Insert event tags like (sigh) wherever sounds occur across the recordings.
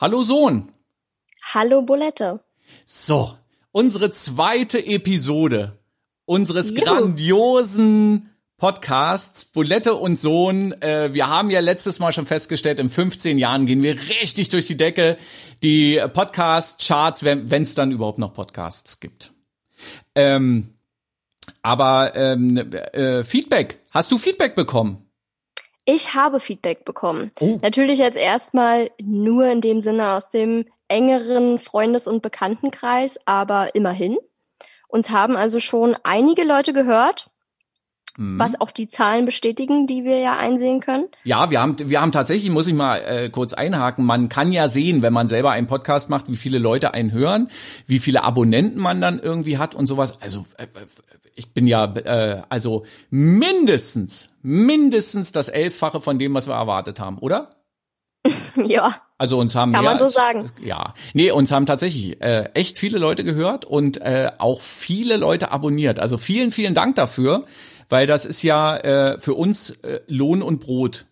Hallo Sohn. Hallo Bulette. So, unsere zweite Episode unseres Juhu. grandiosen Podcasts Bulette und Sohn. Äh, wir haben ja letztes Mal schon festgestellt, in 15 Jahren gehen wir richtig durch die Decke. Die Podcast-Charts, wenn es dann überhaupt noch Podcasts gibt. Ähm, aber ähm, äh, Feedback. Hast du Feedback bekommen? Ich habe Feedback bekommen. Oh. Natürlich jetzt erstmal nur in dem Sinne aus dem engeren Freundes- und Bekanntenkreis, aber immerhin. Uns haben also schon einige Leute gehört, mhm. was auch die Zahlen bestätigen, die wir ja einsehen können. Ja, wir haben, wir haben tatsächlich, muss ich mal äh, kurz einhaken, man kann ja sehen, wenn man selber einen Podcast macht, wie viele Leute einen hören, wie viele Abonnenten man dann irgendwie hat und sowas. Also äh, ich bin ja äh, also mindestens, mindestens das Elffache von dem, was wir erwartet haben, oder? (laughs) ja. Also uns haben kann man so sagen. Ja, nee, uns haben tatsächlich äh, echt viele Leute gehört und äh, auch viele Leute abonniert. Also vielen, vielen Dank dafür, weil das ist ja äh, für uns äh, Lohn und Brot,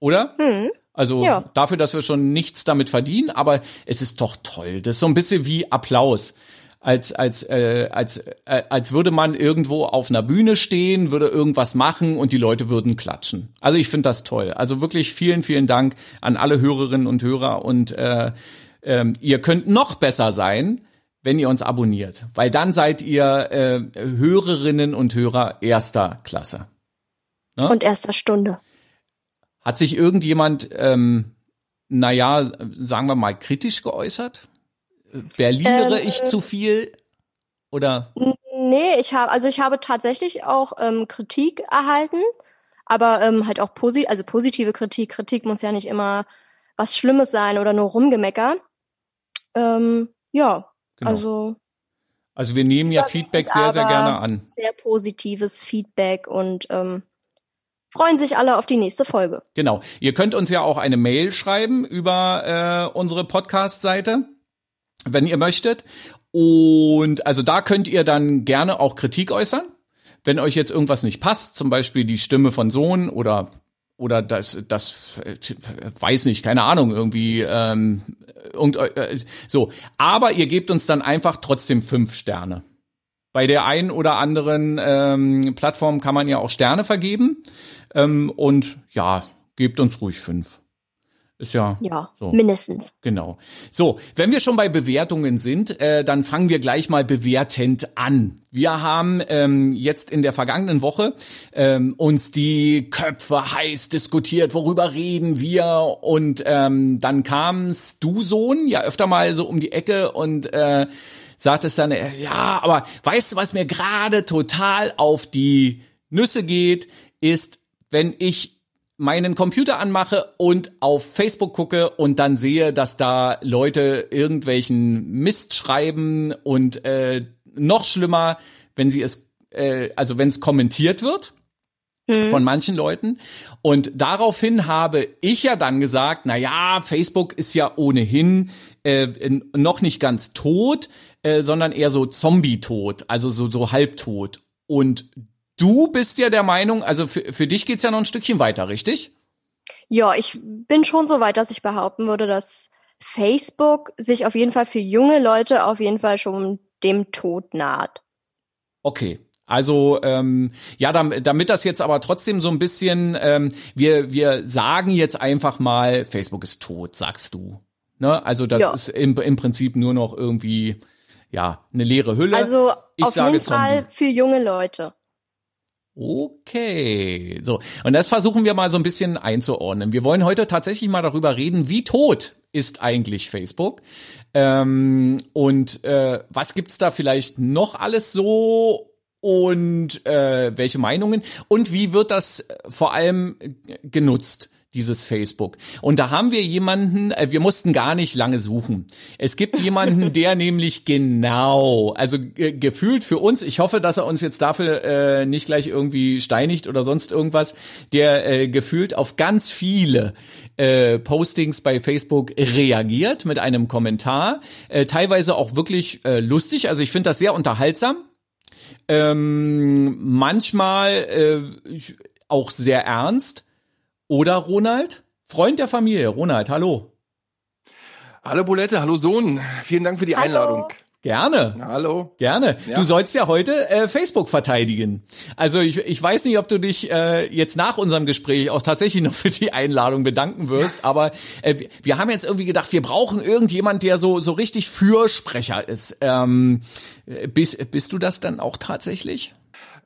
oder? Hm. Also ja. dafür, dass wir schon nichts damit verdienen, aber es ist doch toll. Das ist so ein bisschen wie Applaus als als äh, als äh, als würde man irgendwo auf einer Bühne stehen, würde irgendwas machen und die Leute würden klatschen. Also ich finde das toll. Also wirklich vielen vielen Dank an alle Hörerinnen und Hörer und äh, äh, ihr könnt noch besser sein, wenn ihr uns abonniert, weil dann seid ihr äh, Hörerinnen und Hörer erster Klasse. Ne? Und erster Stunde. Hat sich irgendjemand, ähm, naja, sagen wir mal, kritisch geäußert? Berlinere ähm, ich zu viel? Oder? Nee, ich habe, also ich habe tatsächlich auch ähm, Kritik erhalten, aber ähm, halt auch posi also positive Kritik. Kritik muss ja nicht immer was Schlimmes sein oder nur Rumgemecker. Ähm, ja, genau. also. Also wir nehmen ja Feedback sehr, sehr gerne an. Sehr positives Feedback und ähm, freuen sich alle auf die nächste Folge. Genau. Ihr könnt uns ja auch eine Mail schreiben über äh, unsere Podcast-Seite wenn ihr möchtet. Und also da könnt ihr dann gerne auch Kritik äußern. Wenn euch jetzt irgendwas nicht passt, zum Beispiel die Stimme von Sohn oder oder das das weiß nicht, keine Ahnung, irgendwie ähm, und, äh, so. Aber ihr gebt uns dann einfach trotzdem fünf Sterne. Bei der einen oder anderen ähm, Plattform kann man ja auch Sterne vergeben. Ähm, und ja, gebt uns ruhig fünf. Ist ja, ja so. mindestens. Genau. So, wenn wir schon bei Bewertungen sind, äh, dann fangen wir gleich mal bewertend an. Wir haben ähm, jetzt in der vergangenen Woche ähm, uns die Köpfe heiß diskutiert, worüber reden wir und ähm, dann kamst du Sohn ja öfter mal so um die Ecke und äh, sagtest dann, äh, ja, aber weißt du, was mir gerade total auf die Nüsse geht, ist, wenn ich meinen Computer anmache und auf Facebook gucke und dann sehe, dass da Leute irgendwelchen Mist schreiben und äh, noch schlimmer, wenn sie es, äh, also wenn es kommentiert wird hm. von manchen Leuten. Und daraufhin habe ich ja dann gesagt, na ja, Facebook ist ja ohnehin äh, noch nicht ganz tot, äh, sondern eher so Zombie-tot, also so, so halbtot. Und Du bist ja der Meinung, also für, für dich geht's ja noch ein Stückchen weiter, richtig? Ja, ich bin schon so weit, dass ich behaupten würde, dass Facebook sich auf jeden Fall für junge Leute auf jeden Fall schon dem Tod naht. Okay, also ähm, ja, damit, damit das jetzt aber trotzdem so ein bisschen, ähm, wir wir sagen jetzt einfach mal, Facebook ist tot, sagst du. Ne? Also das ja. ist im, im Prinzip nur noch irgendwie ja eine leere Hülle. Also ich auf jeden Zombie. Fall für junge Leute. Okay, so. Und das versuchen wir mal so ein bisschen einzuordnen. Wir wollen heute tatsächlich mal darüber reden, wie tot ist eigentlich Facebook? Ähm, und äh, was gibt's da vielleicht noch alles so? Und äh, welche Meinungen? Und wie wird das vor allem genutzt? Dieses Facebook. Und da haben wir jemanden, äh, wir mussten gar nicht lange suchen. Es gibt jemanden, (laughs) der nämlich genau, also gefühlt für uns, ich hoffe, dass er uns jetzt dafür äh, nicht gleich irgendwie steinigt oder sonst irgendwas, der äh, gefühlt auf ganz viele äh, Postings bei Facebook reagiert mit einem Kommentar, äh, teilweise auch wirklich äh, lustig, also ich finde das sehr unterhaltsam. Ähm, manchmal äh, auch sehr ernst oder Ronald? Freund der Familie. Ronald, hallo. Hallo Bulette, hallo Sohn. Vielen Dank für die hallo. Einladung. Gerne. Hallo. Gerne. Ja. Du sollst ja heute äh, Facebook verteidigen. Also ich, ich weiß nicht, ob du dich äh, jetzt nach unserem Gespräch auch tatsächlich (laughs) noch für die Einladung bedanken wirst, aber äh, wir haben jetzt irgendwie gedacht, wir brauchen irgendjemand, der so so richtig Fürsprecher ist. Ähm, bist, bist du das dann auch tatsächlich?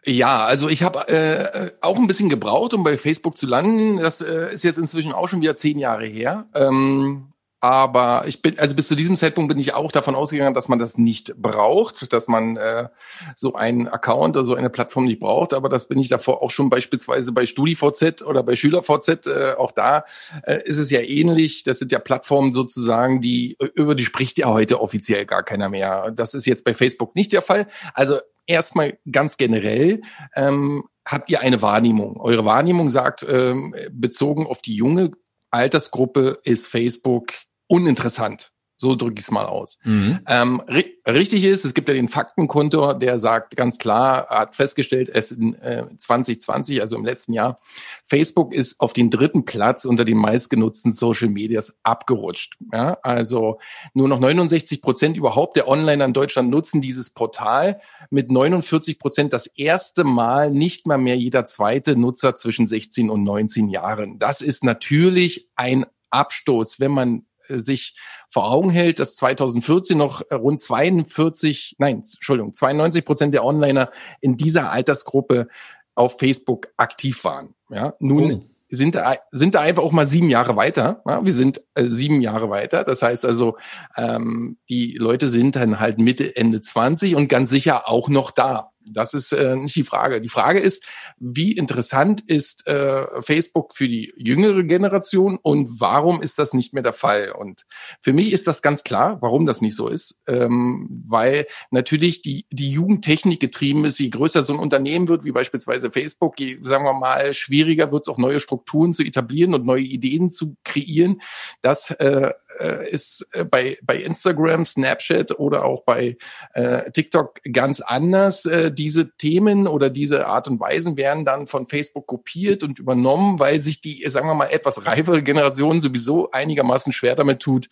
Ja, also ich habe äh, auch ein bisschen gebraucht, um bei Facebook zu landen. Das äh, ist jetzt inzwischen auch schon wieder zehn Jahre her. Ähm, aber ich bin, also bis zu diesem Zeitpunkt bin ich auch davon ausgegangen, dass man das nicht braucht, dass man äh, so einen Account oder so eine Plattform nicht braucht. Aber das bin ich davor auch schon beispielsweise bei StudiVZ oder bei SchülerVZ. Äh, auch da äh, ist es ja ähnlich. Das sind ja Plattformen sozusagen, die über die spricht ja heute offiziell gar keiner mehr. Das ist jetzt bei Facebook nicht der Fall. Also erstmal ganz generell. Ähm, habt ihr eine Wahrnehmung? Eure Wahrnehmung sagt, ähm, bezogen auf die junge Altersgruppe ist Facebook uninteressant. So drücke ich es mal aus. Mhm. Ähm, ri richtig ist, es gibt ja den Faktenkontor, der sagt ganz klar, hat festgestellt, es in äh, 2020, also im letzten Jahr, Facebook ist auf den dritten Platz unter den meistgenutzten Social Medias abgerutscht. Ja, also nur noch 69 Prozent überhaupt der Onliner in Deutschland nutzen dieses Portal. Mit 49 Prozent das erste Mal nicht mal mehr jeder zweite Nutzer zwischen 16 und 19 Jahren. Das ist natürlich ein Abstoß, wenn man sich vor Augen hält, dass 2014 noch äh, rund 42, nein, Entschuldigung, 92 Prozent der Onliner in dieser Altersgruppe auf Facebook aktiv waren. Ja, nun oh. sind da, sind da einfach auch mal sieben Jahre weiter. Ja, wir sind äh, sieben Jahre weiter. Das heißt also, ähm, die Leute sind dann halt Mitte, Ende 20 und ganz sicher auch noch da. Das ist äh, nicht die Frage. Die Frage ist, wie interessant ist äh, Facebook für die jüngere Generation und warum ist das nicht mehr der Fall? Und für mich ist das ganz klar, warum das nicht so ist, ähm, weil natürlich die, die Jugendtechnik getrieben ist. Je größer so ein Unternehmen wird, wie beispielsweise Facebook, je, sagen wir mal, schwieriger wird es auch neue Strukturen zu etablieren und neue Ideen zu kreieren. Das äh, äh, ist äh, bei, bei Instagram, Snapchat oder auch bei äh, TikTok ganz anders. Äh, diese Themen oder diese Art und Weisen werden dann von Facebook kopiert und übernommen, weil sich die, sagen wir mal, etwas reifere Generation sowieso einigermaßen schwer damit tut,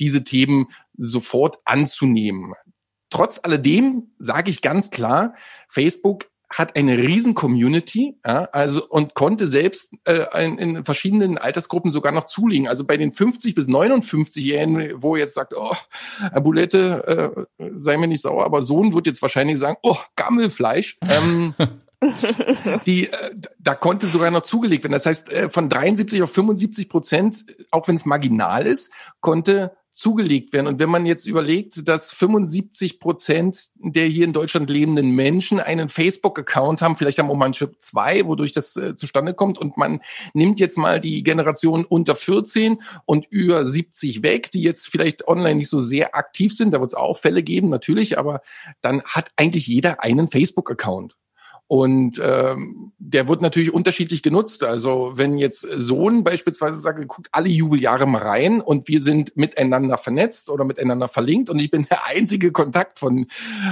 diese Themen sofort anzunehmen. Trotz alledem sage ich ganz klar, Facebook hat eine riesen Community, ja, also und konnte selbst äh, in, in verschiedenen Altersgruppen sogar noch zulegen. Also bei den 50 bis 59-Jährigen, wo jetzt sagt, oh, Bulette, äh, sei mir nicht sauer, aber Sohn wird jetzt wahrscheinlich sagen, oh, Gammelfleisch. Ähm, (laughs) die, äh, da konnte sogar noch zugelegt werden. Das heißt, äh, von 73 auf 75 Prozent, auch wenn es marginal ist, konnte zugelegt werden. Und wenn man jetzt überlegt, dass 75 Prozent der hier in Deutschland lebenden Menschen einen Facebook-Account haben, vielleicht haben auch manche zwei, wodurch das äh, zustande kommt, und man nimmt jetzt mal die Generation unter 14 und über 70 weg, die jetzt vielleicht online nicht so sehr aktiv sind, da wird es auch Fälle geben, natürlich, aber dann hat eigentlich jeder einen Facebook-Account. Und ähm, der wird natürlich unterschiedlich genutzt. Also wenn jetzt Sohn beispielsweise sagt, guckt alle Jubeljahre mal rein und wir sind miteinander vernetzt oder miteinander verlinkt und ich bin der einzige Kontakt von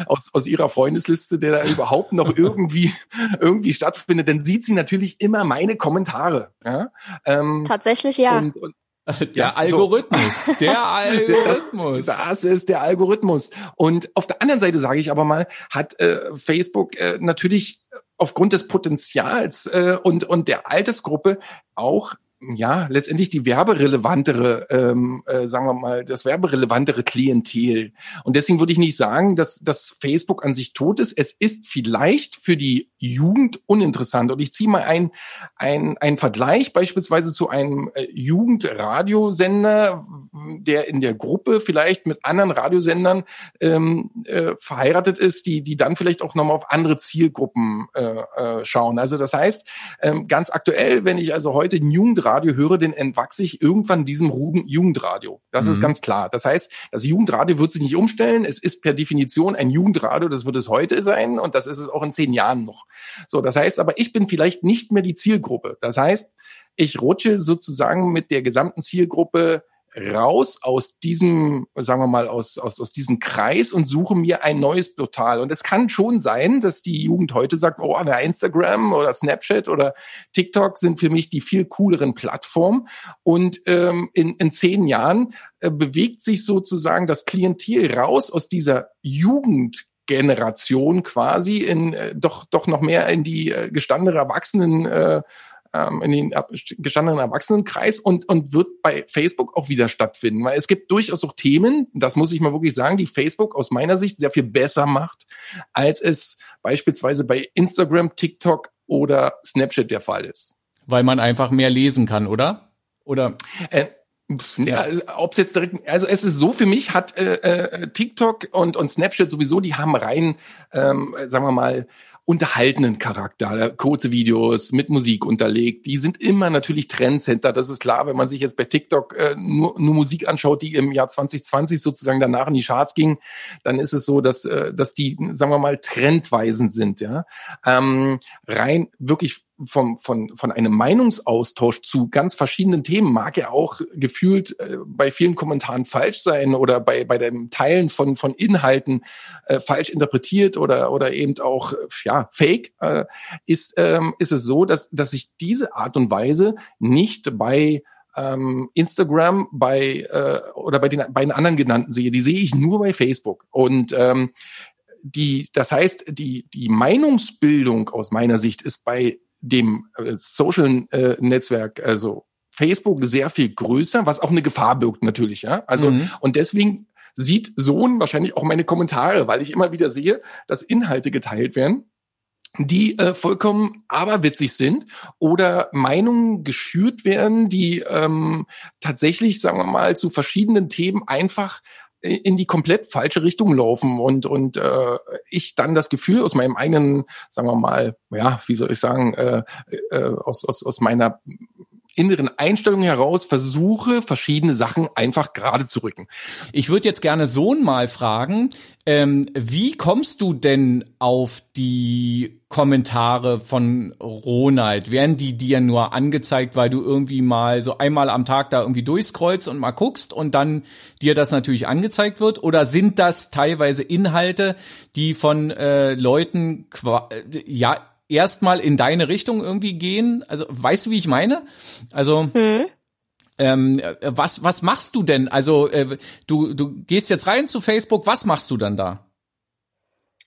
aus, aus ihrer Freundesliste, der da überhaupt noch (laughs) irgendwie irgendwie stattfindet, dann sieht sie natürlich immer meine Kommentare. Ja? Ähm, Tatsächlich ja. Und, und, der ja, Algorithmus, so. der (laughs) Algorithmus. Das, das, ist der Algorithmus. Und auf der anderen Seite sage ich aber mal, hat äh, Facebook äh, natürlich aufgrund des Potenzials äh, und und der Altersgruppe auch ja, letztendlich die werberelevantere, ähm, äh, sagen wir mal, das werberelevantere Klientel. Und deswegen würde ich nicht sagen, dass, dass Facebook an sich tot ist. Es ist vielleicht für die Jugend uninteressant. Und ich ziehe mal ein, ein, ein Vergleich beispielsweise zu einem äh, Jugendradiosender, der in der Gruppe vielleicht mit anderen Radiosendern ähm, äh, verheiratet ist, die, die dann vielleicht auch nochmal auf andere Zielgruppen äh, äh, schauen. Also das heißt, ähm, ganz aktuell, wenn ich also heute ein Jugendradio Radio höre, dann entwachse ich irgendwann diesem Jugendradio. Das mhm. ist ganz klar. Das heißt, das Jugendradio wird sich nicht umstellen. Es ist per Definition ein Jugendradio. Das wird es heute sein und das ist es auch in zehn Jahren noch. So, das heißt aber, ich bin vielleicht nicht mehr die Zielgruppe. Das heißt, ich rutsche sozusagen mit der gesamten Zielgruppe raus aus diesem, sagen wir mal, aus, aus, aus diesem Kreis und suche mir ein neues Portal. Und es kann schon sein, dass die Jugend heute sagt, oh, Instagram oder Snapchat oder TikTok sind für mich die viel cooleren Plattformen. Und ähm, in, in zehn Jahren äh, bewegt sich sozusagen das Klientel raus aus dieser Jugend Generation quasi in äh, doch doch noch mehr in die äh, gestandene Erwachsenen äh, ähm, in den gestandenen Erwachsenenkreis und, und wird bei Facebook auch wieder stattfinden. Weil es gibt durchaus auch Themen, das muss ich mal wirklich sagen, die Facebook aus meiner Sicht sehr viel besser macht, als es beispielsweise bei Instagram, TikTok oder Snapchat der Fall ist. Weil man einfach mehr lesen kann, oder? Oder? Äh, ja, also, ob es jetzt direkt, also es ist so für mich hat äh, äh, TikTok und und Snapchat sowieso, die haben rein, ähm, sagen wir mal unterhaltenen Charakter, kurze Videos mit Musik unterlegt. Die sind immer natürlich Trendcenter. Das ist klar, wenn man sich jetzt bei TikTok äh, nur, nur Musik anschaut, die im Jahr 2020 sozusagen danach in die Charts ging, dann ist es so, dass, äh, dass die, sagen wir mal, trendweisend sind. Ja, ähm, rein wirklich vom, von, von einem Meinungsaustausch zu ganz verschiedenen Themen mag ja auch gefühlt äh, bei vielen Kommentaren falsch sein oder bei, bei dem Teilen von, von Inhalten äh, falsch interpretiert oder, oder eben auch ja, fake, äh, ist, ähm, ist es so, dass, dass ich diese Art und Weise nicht bei ähm, Instagram bei äh, oder bei den beiden anderen genannten sehe. Die sehe ich nur bei Facebook. Und ähm, die, das heißt, die, die Meinungsbildung aus meiner Sicht ist bei dem äh, Social äh, Netzwerk, also Facebook, sehr viel größer, was auch eine Gefahr birgt natürlich, ja. Also mhm. und deswegen sieht Sohn wahrscheinlich auch meine Kommentare, weil ich immer wieder sehe, dass Inhalte geteilt werden, die äh, vollkommen aberwitzig sind oder Meinungen geschürt werden, die ähm, tatsächlich, sagen wir mal, zu verschiedenen Themen einfach in die komplett falsche Richtung laufen und und äh, ich dann das Gefühl aus meinem eigenen, sagen wir mal, ja, wie soll ich sagen, äh, äh, aus, aus, aus meiner inneren Einstellung heraus versuche, verschiedene Sachen einfach gerade zu rücken. Ich würde jetzt gerne Sohn mal fragen, ähm, wie kommst du denn auf die Kommentare von Ronald? Werden die dir nur angezeigt, weil du irgendwie mal so einmal am Tag da irgendwie durchscrollst und mal guckst und dann dir das natürlich angezeigt wird? Oder sind das teilweise Inhalte, die von äh, Leuten ja erstmal in deine Richtung irgendwie gehen? Also weißt du, wie ich meine? Also hm. ähm, was was machst du denn? Also äh, du du gehst jetzt rein zu Facebook. Was machst du dann da?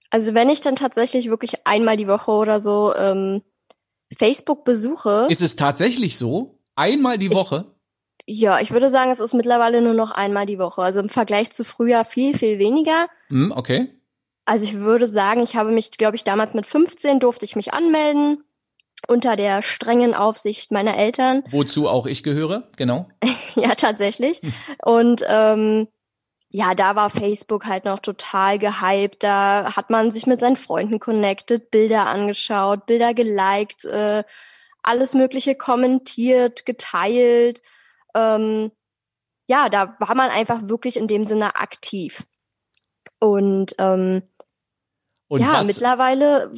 Also wenn ich dann tatsächlich wirklich einmal die Woche oder so ähm, Facebook besuche, ist es tatsächlich so? Einmal die Woche? Ich, ja, ich würde sagen, es ist mittlerweile nur noch einmal die Woche. Also im Vergleich zu früher viel viel weniger. Hm, okay. Also ich würde sagen, ich habe mich, glaube ich, damals mit 15 durfte ich mich anmelden unter der strengen Aufsicht meiner Eltern. Wozu auch ich gehöre, genau. (laughs) ja, tatsächlich. Hm. Und ähm, ja, da war Facebook halt noch total gehypt. Da hat man sich mit seinen Freunden connected, Bilder angeschaut, Bilder geliked, äh, alles Mögliche kommentiert, geteilt. Ähm, ja, da war man einfach wirklich in dem Sinne aktiv. Und ähm, und ja, was, mittlerweile.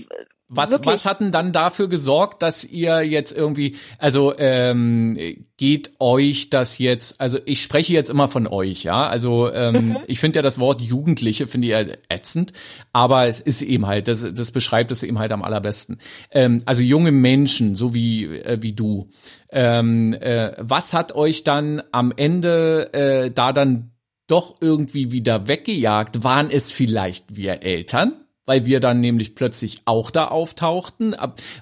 Was, wirklich. was hat denn dann dafür gesorgt, dass ihr jetzt irgendwie, also ähm, geht euch das jetzt, also ich spreche jetzt immer von euch, ja, also ähm, mhm. ich finde ja das Wort Jugendliche finde ich ja ätzend, aber es ist eben halt, das, das beschreibt es eben halt am allerbesten. Ähm, also junge Menschen, so wie äh, wie du. Ähm, äh, was hat euch dann am Ende äh, da dann doch irgendwie wieder weggejagt? Waren es vielleicht wir Eltern? Weil wir dann nämlich plötzlich auch da auftauchten.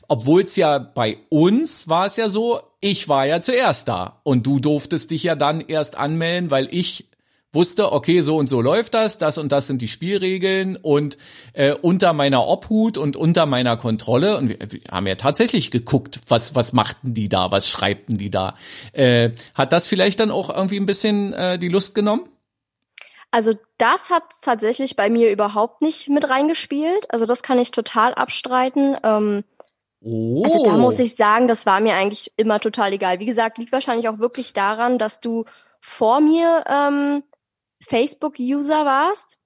Obwohl es ja bei uns war es ja so, ich war ja zuerst da und du durftest dich ja dann erst anmelden, weil ich wusste, okay, so und so läuft das, das und das sind die Spielregeln und äh, unter meiner Obhut und unter meiner Kontrolle und wir, wir haben ja tatsächlich geguckt, was was machten die da, was schreibten die da. Äh, hat das vielleicht dann auch irgendwie ein bisschen äh, die Lust genommen? Also das hat tatsächlich bei mir überhaupt nicht mit reingespielt. Also das kann ich total abstreiten. Ähm, oh. Also da muss ich sagen, das war mir eigentlich immer total egal. Wie gesagt, liegt wahrscheinlich auch wirklich daran, dass du vor mir ähm, Facebook-User warst.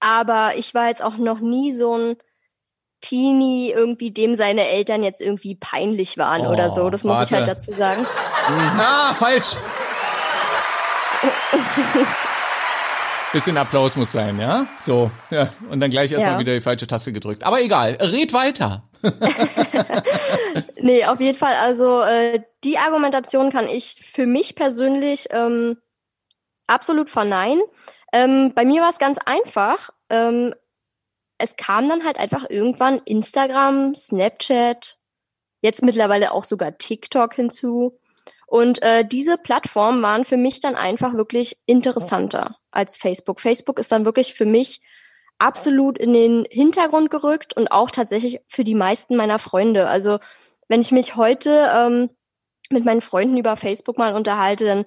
Aber ich war jetzt auch noch nie so ein Teenie irgendwie, dem seine Eltern jetzt irgendwie peinlich waren oh, oder so. Das muss warte. ich halt dazu sagen. Ah, falsch. (laughs) Bisschen Applaus muss sein, ja? So, ja. Und dann gleich erstmal ja. wieder die falsche Taste gedrückt. Aber egal, red weiter. (laughs) nee, auf jeden Fall. Also äh, die Argumentation kann ich für mich persönlich ähm, absolut verneinen. Ähm, bei mir war es ganz einfach. Ähm, es kam dann halt einfach irgendwann Instagram, Snapchat, jetzt mittlerweile auch sogar TikTok hinzu. Und äh, diese Plattformen waren für mich dann einfach wirklich interessanter als Facebook. Facebook ist dann wirklich für mich absolut in den Hintergrund gerückt und auch tatsächlich für die meisten meiner Freunde. Also wenn ich mich heute ähm, mit meinen Freunden über Facebook mal unterhalte, dann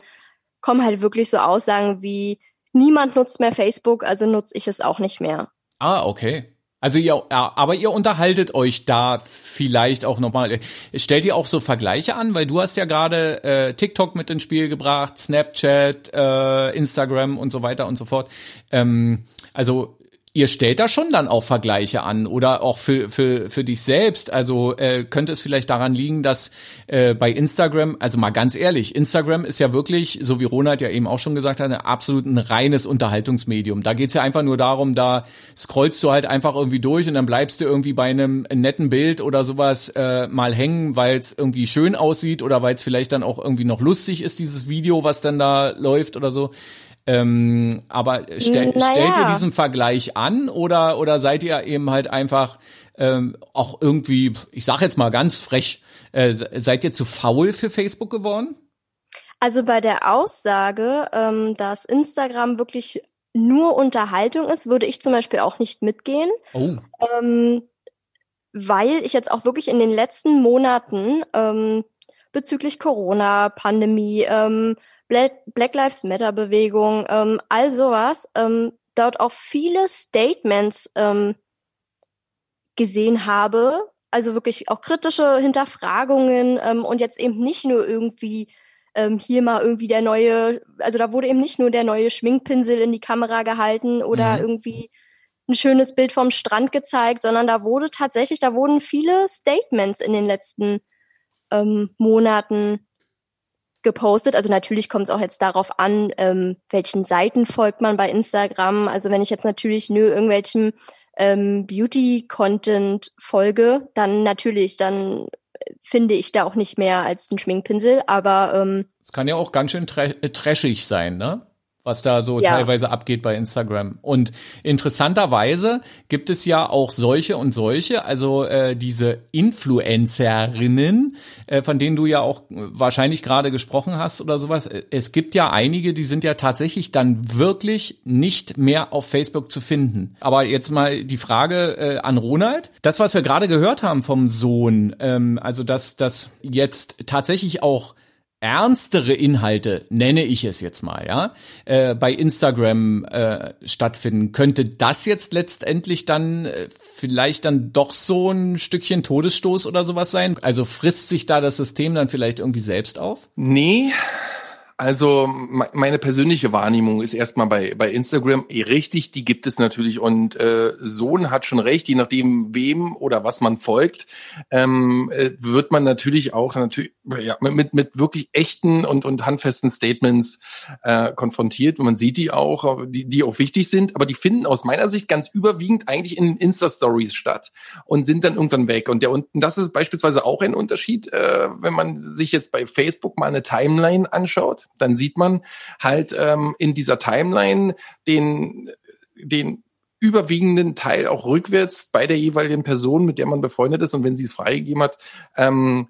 kommen halt wirklich so Aussagen wie, niemand nutzt mehr Facebook, also nutze ich es auch nicht mehr. Ah, okay. Also ihr, aber ihr unterhaltet euch da vielleicht auch nochmal. Stellt ihr auch so Vergleiche an, weil du hast ja gerade äh, TikTok mit ins Spiel gebracht, Snapchat, äh, Instagram und so weiter und so fort. Ähm, also ihr stellt da schon dann auch Vergleiche an oder auch für, für, für dich selbst. Also äh, könnte es vielleicht daran liegen, dass äh, bei Instagram, also mal ganz ehrlich, Instagram ist ja wirklich, so wie Ronald ja eben auch schon gesagt hat, absolut ein reines Unterhaltungsmedium. Da geht's ja einfach nur darum, da scrollst du halt einfach irgendwie durch und dann bleibst du irgendwie bei einem netten Bild oder sowas äh, mal hängen, weil es irgendwie schön aussieht oder weil es vielleicht dann auch irgendwie noch lustig ist, dieses Video, was dann da läuft oder so. Ähm, aber stell, naja. stellt ihr diesen Vergleich an oder, oder seid ihr eben halt einfach ähm, auch irgendwie, ich sag jetzt mal ganz frech, äh, seid ihr zu faul für Facebook geworden? Also bei der Aussage, ähm, dass Instagram wirklich nur Unterhaltung ist, würde ich zum Beispiel auch nicht mitgehen. Oh. Ähm, weil ich jetzt auch wirklich in den letzten Monaten ähm, bezüglich Corona, Pandemie, ähm, Black Lives Matter Bewegung, ähm, all sowas, ähm, dort auch viele Statements ähm, gesehen habe, also wirklich auch kritische Hinterfragungen ähm, und jetzt eben nicht nur irgendwie ähm, hier mal irgendwie der neue, also da wurde eben nicht nur der neue Schminkpinsel in die Kamera gehalten oder mhm. irgendwie ein schönes Bild vom Strand gezeigt, sondern da wurde tatsächlich, da wurden viele Statements in den letzten ähm, Monaten gepostet. Also natürlich kommt es auch jetzt darauf an, ähm, welchen Seiten folgt man bei Instagram. Also wenn ich jetzt natürlich nur irgendwelchem ähm, Beauty-Content folge, dann natürlich, dann finde ich da auch nicht mehr als ein Schminkpinsel. Aber ähm, es kann ja auch ganz schön tra trashig sein, ne? Was da so ja. teilweise abgeht bei Instagram. Und interessanterweise gibt es ja auch solche und solche, also äh, diese Influencerinnen, äh, von denen du ja auch wahrscheinlich gerade gesprochen hast oder sowas. Es gibt ja einige, die sind ja tatsächlich dann wirklich nicht mehr auf Facebook zu finden. Aber jetzt mal die Frage äh, an Ronald. Das, was wir gerade gehört haben vom Sohn, ähm, also dass das jetzt tatsächlich auch ernstere Inhalte, nenne ich es jetzt mal, ja, äh, bei Instagram äh, stattfinden, könnte das jetzt letztendlich dann äh, vielleicht dann doch so ein Stückchen Todesstoß oder sowas sein? Also frisst sich da das System dann vielleicht irgendwie selbst auf? Nee, also meine persönliche Wahrnehmung ist erstmal bei, bei Instagram eh richtig, die gibt es natürlich und äh, Sohn hat schon recht, je nachdem wem oder was man folgt, ähm, äh, wird man natürlich auch natürlich ja, mit, mit wirklich echten und, und handfesten Statements äh, konfrontiert. Und man sieht die auch, die, die auch wichtig sind, aber die finden aus meiner Sicht ganz überwiegend eigentlich in Insta-Stories statt und sind dann irgendwann weg. Und der und das ist beispielsweise auch ein Unterschied, äh, wenn man sich jetzt bei Facebook mal eine Timeline anschaut dann sieht man halt ähm, in dieser Timeline den, den überwiegenden Teil auch rückwärts bei der jeweiligen Person, mit der man befreundet ist. Und wenn sie es freigegeben hat, ähm,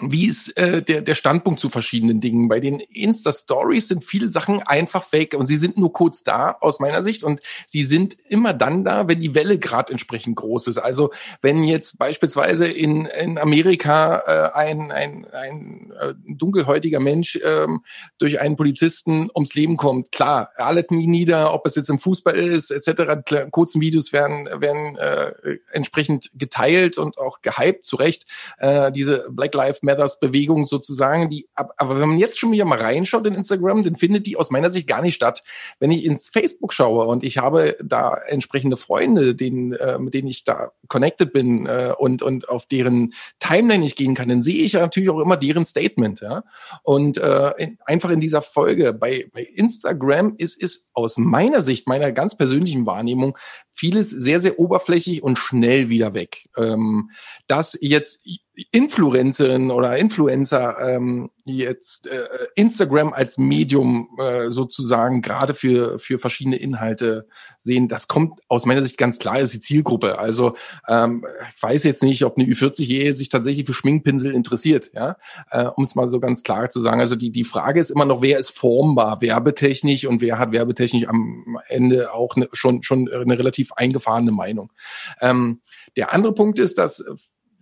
wie ist äh, der, der Standpunkt zu verschiedenen Dingen? Bei den Insta-Stories sind viele Sachen einfach fake und sie sind nur kurz da aus meiner Sicht und sie sind immer dann da, wenn die Welle gerade entsprechend groß ist. Also wenn jetzt beispielsweise in, in Amerika äh, ein, ein, ein äh, dunkelhäutiger Mensch ähm, durch einen Polizisten ums Leben kommt, klar, alle nie nieder, ob es jetzt im Fußball ist, etc. Kurzen Videos werden, werden äh, entsprechend geteilt und auch gehypt, zu Recht. Äh, diese Black Lives Matters Bewegung sozusagen. Die, aber wenn man jetzt schon wieder mal reinschaut in Instagram, dann findet die aus meiner Sicht gar nicht statt. Wenn ich ins Facebook schaue und ich habe da entsprechende Freunde, denen, äh, mit denen ich da connected bin äh, und, und auf deren Timeline ich gehen kann, dann sehe ich ja natürlich auch immer deren Statement. Ja? Und äh, in, einfach in dieser Folge bei, bei Instagram ist, ist aus meiner Sicht, meiner ganz persönlichen Wahrnehmung, vieles sehr, sehr oberflächlich und schnell wieder weg. Ähm, dass jetzt Influencerinnen oder Influencer ähm, jetzt äh, Instagram als Medium äh, sozusagen gerade für für verschiedene Inhalte sehen, das kommt aus meiner Sicht ganz klar, ist die Zielgruppe. Also ähm, ich weiß jetzt nicht, ob eine Ü40-Ehe sich tatsächlich für Schminkpinsel interessiert, ja, äh, um es mal so ganz klar zu sagen. Also die die Frage ist immer noch, wer ist formbar werbetechnisch und wer hat werbetechnisch am Ende auch ne, schon schon eine relativ eingefahrene Meinung. Ähm, der andere Punkt ist, dass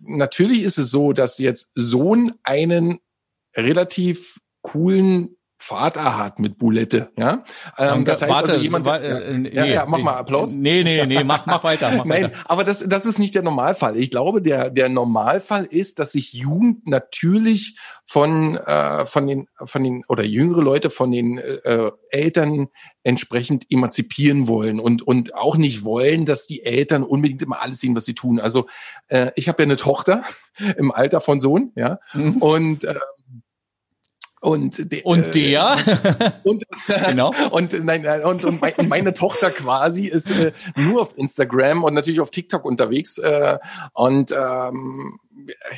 natürlich ist es so, dass jetzt Sohn einen relativ coolen Vater hat mit Boulette, ja. Ähm, das heißt warte, also jemand, warte, ja, äh, nee, ja, ja, mach mal Applaus. Nee, nee, nee, mach, mach weiter. Mach Nein, weiter. aber das, das ist nicht der Normalfall. Ich glaube, der, der Normalfall ist, dass sich Jugend natürlich von, äh, von den, von den, oder jüngere Leute von den äh, Eltern entsprechend emanzipieren wollen und, und auch nicht wollen, dass die Eltern unbedingt immer alles sehen, was sie tun. Also äh, ich habe ja eine Tochter (laughs) im Alter von Sohn, ja, mhm. und äh, und, de, und äh, der? äh, (laughs) und (laughs) genau. und nein und, und mein, meine Tochter quasi ist äh, nur auf Instagram und natürlich auf TikTok unterwegs äh, und ähm,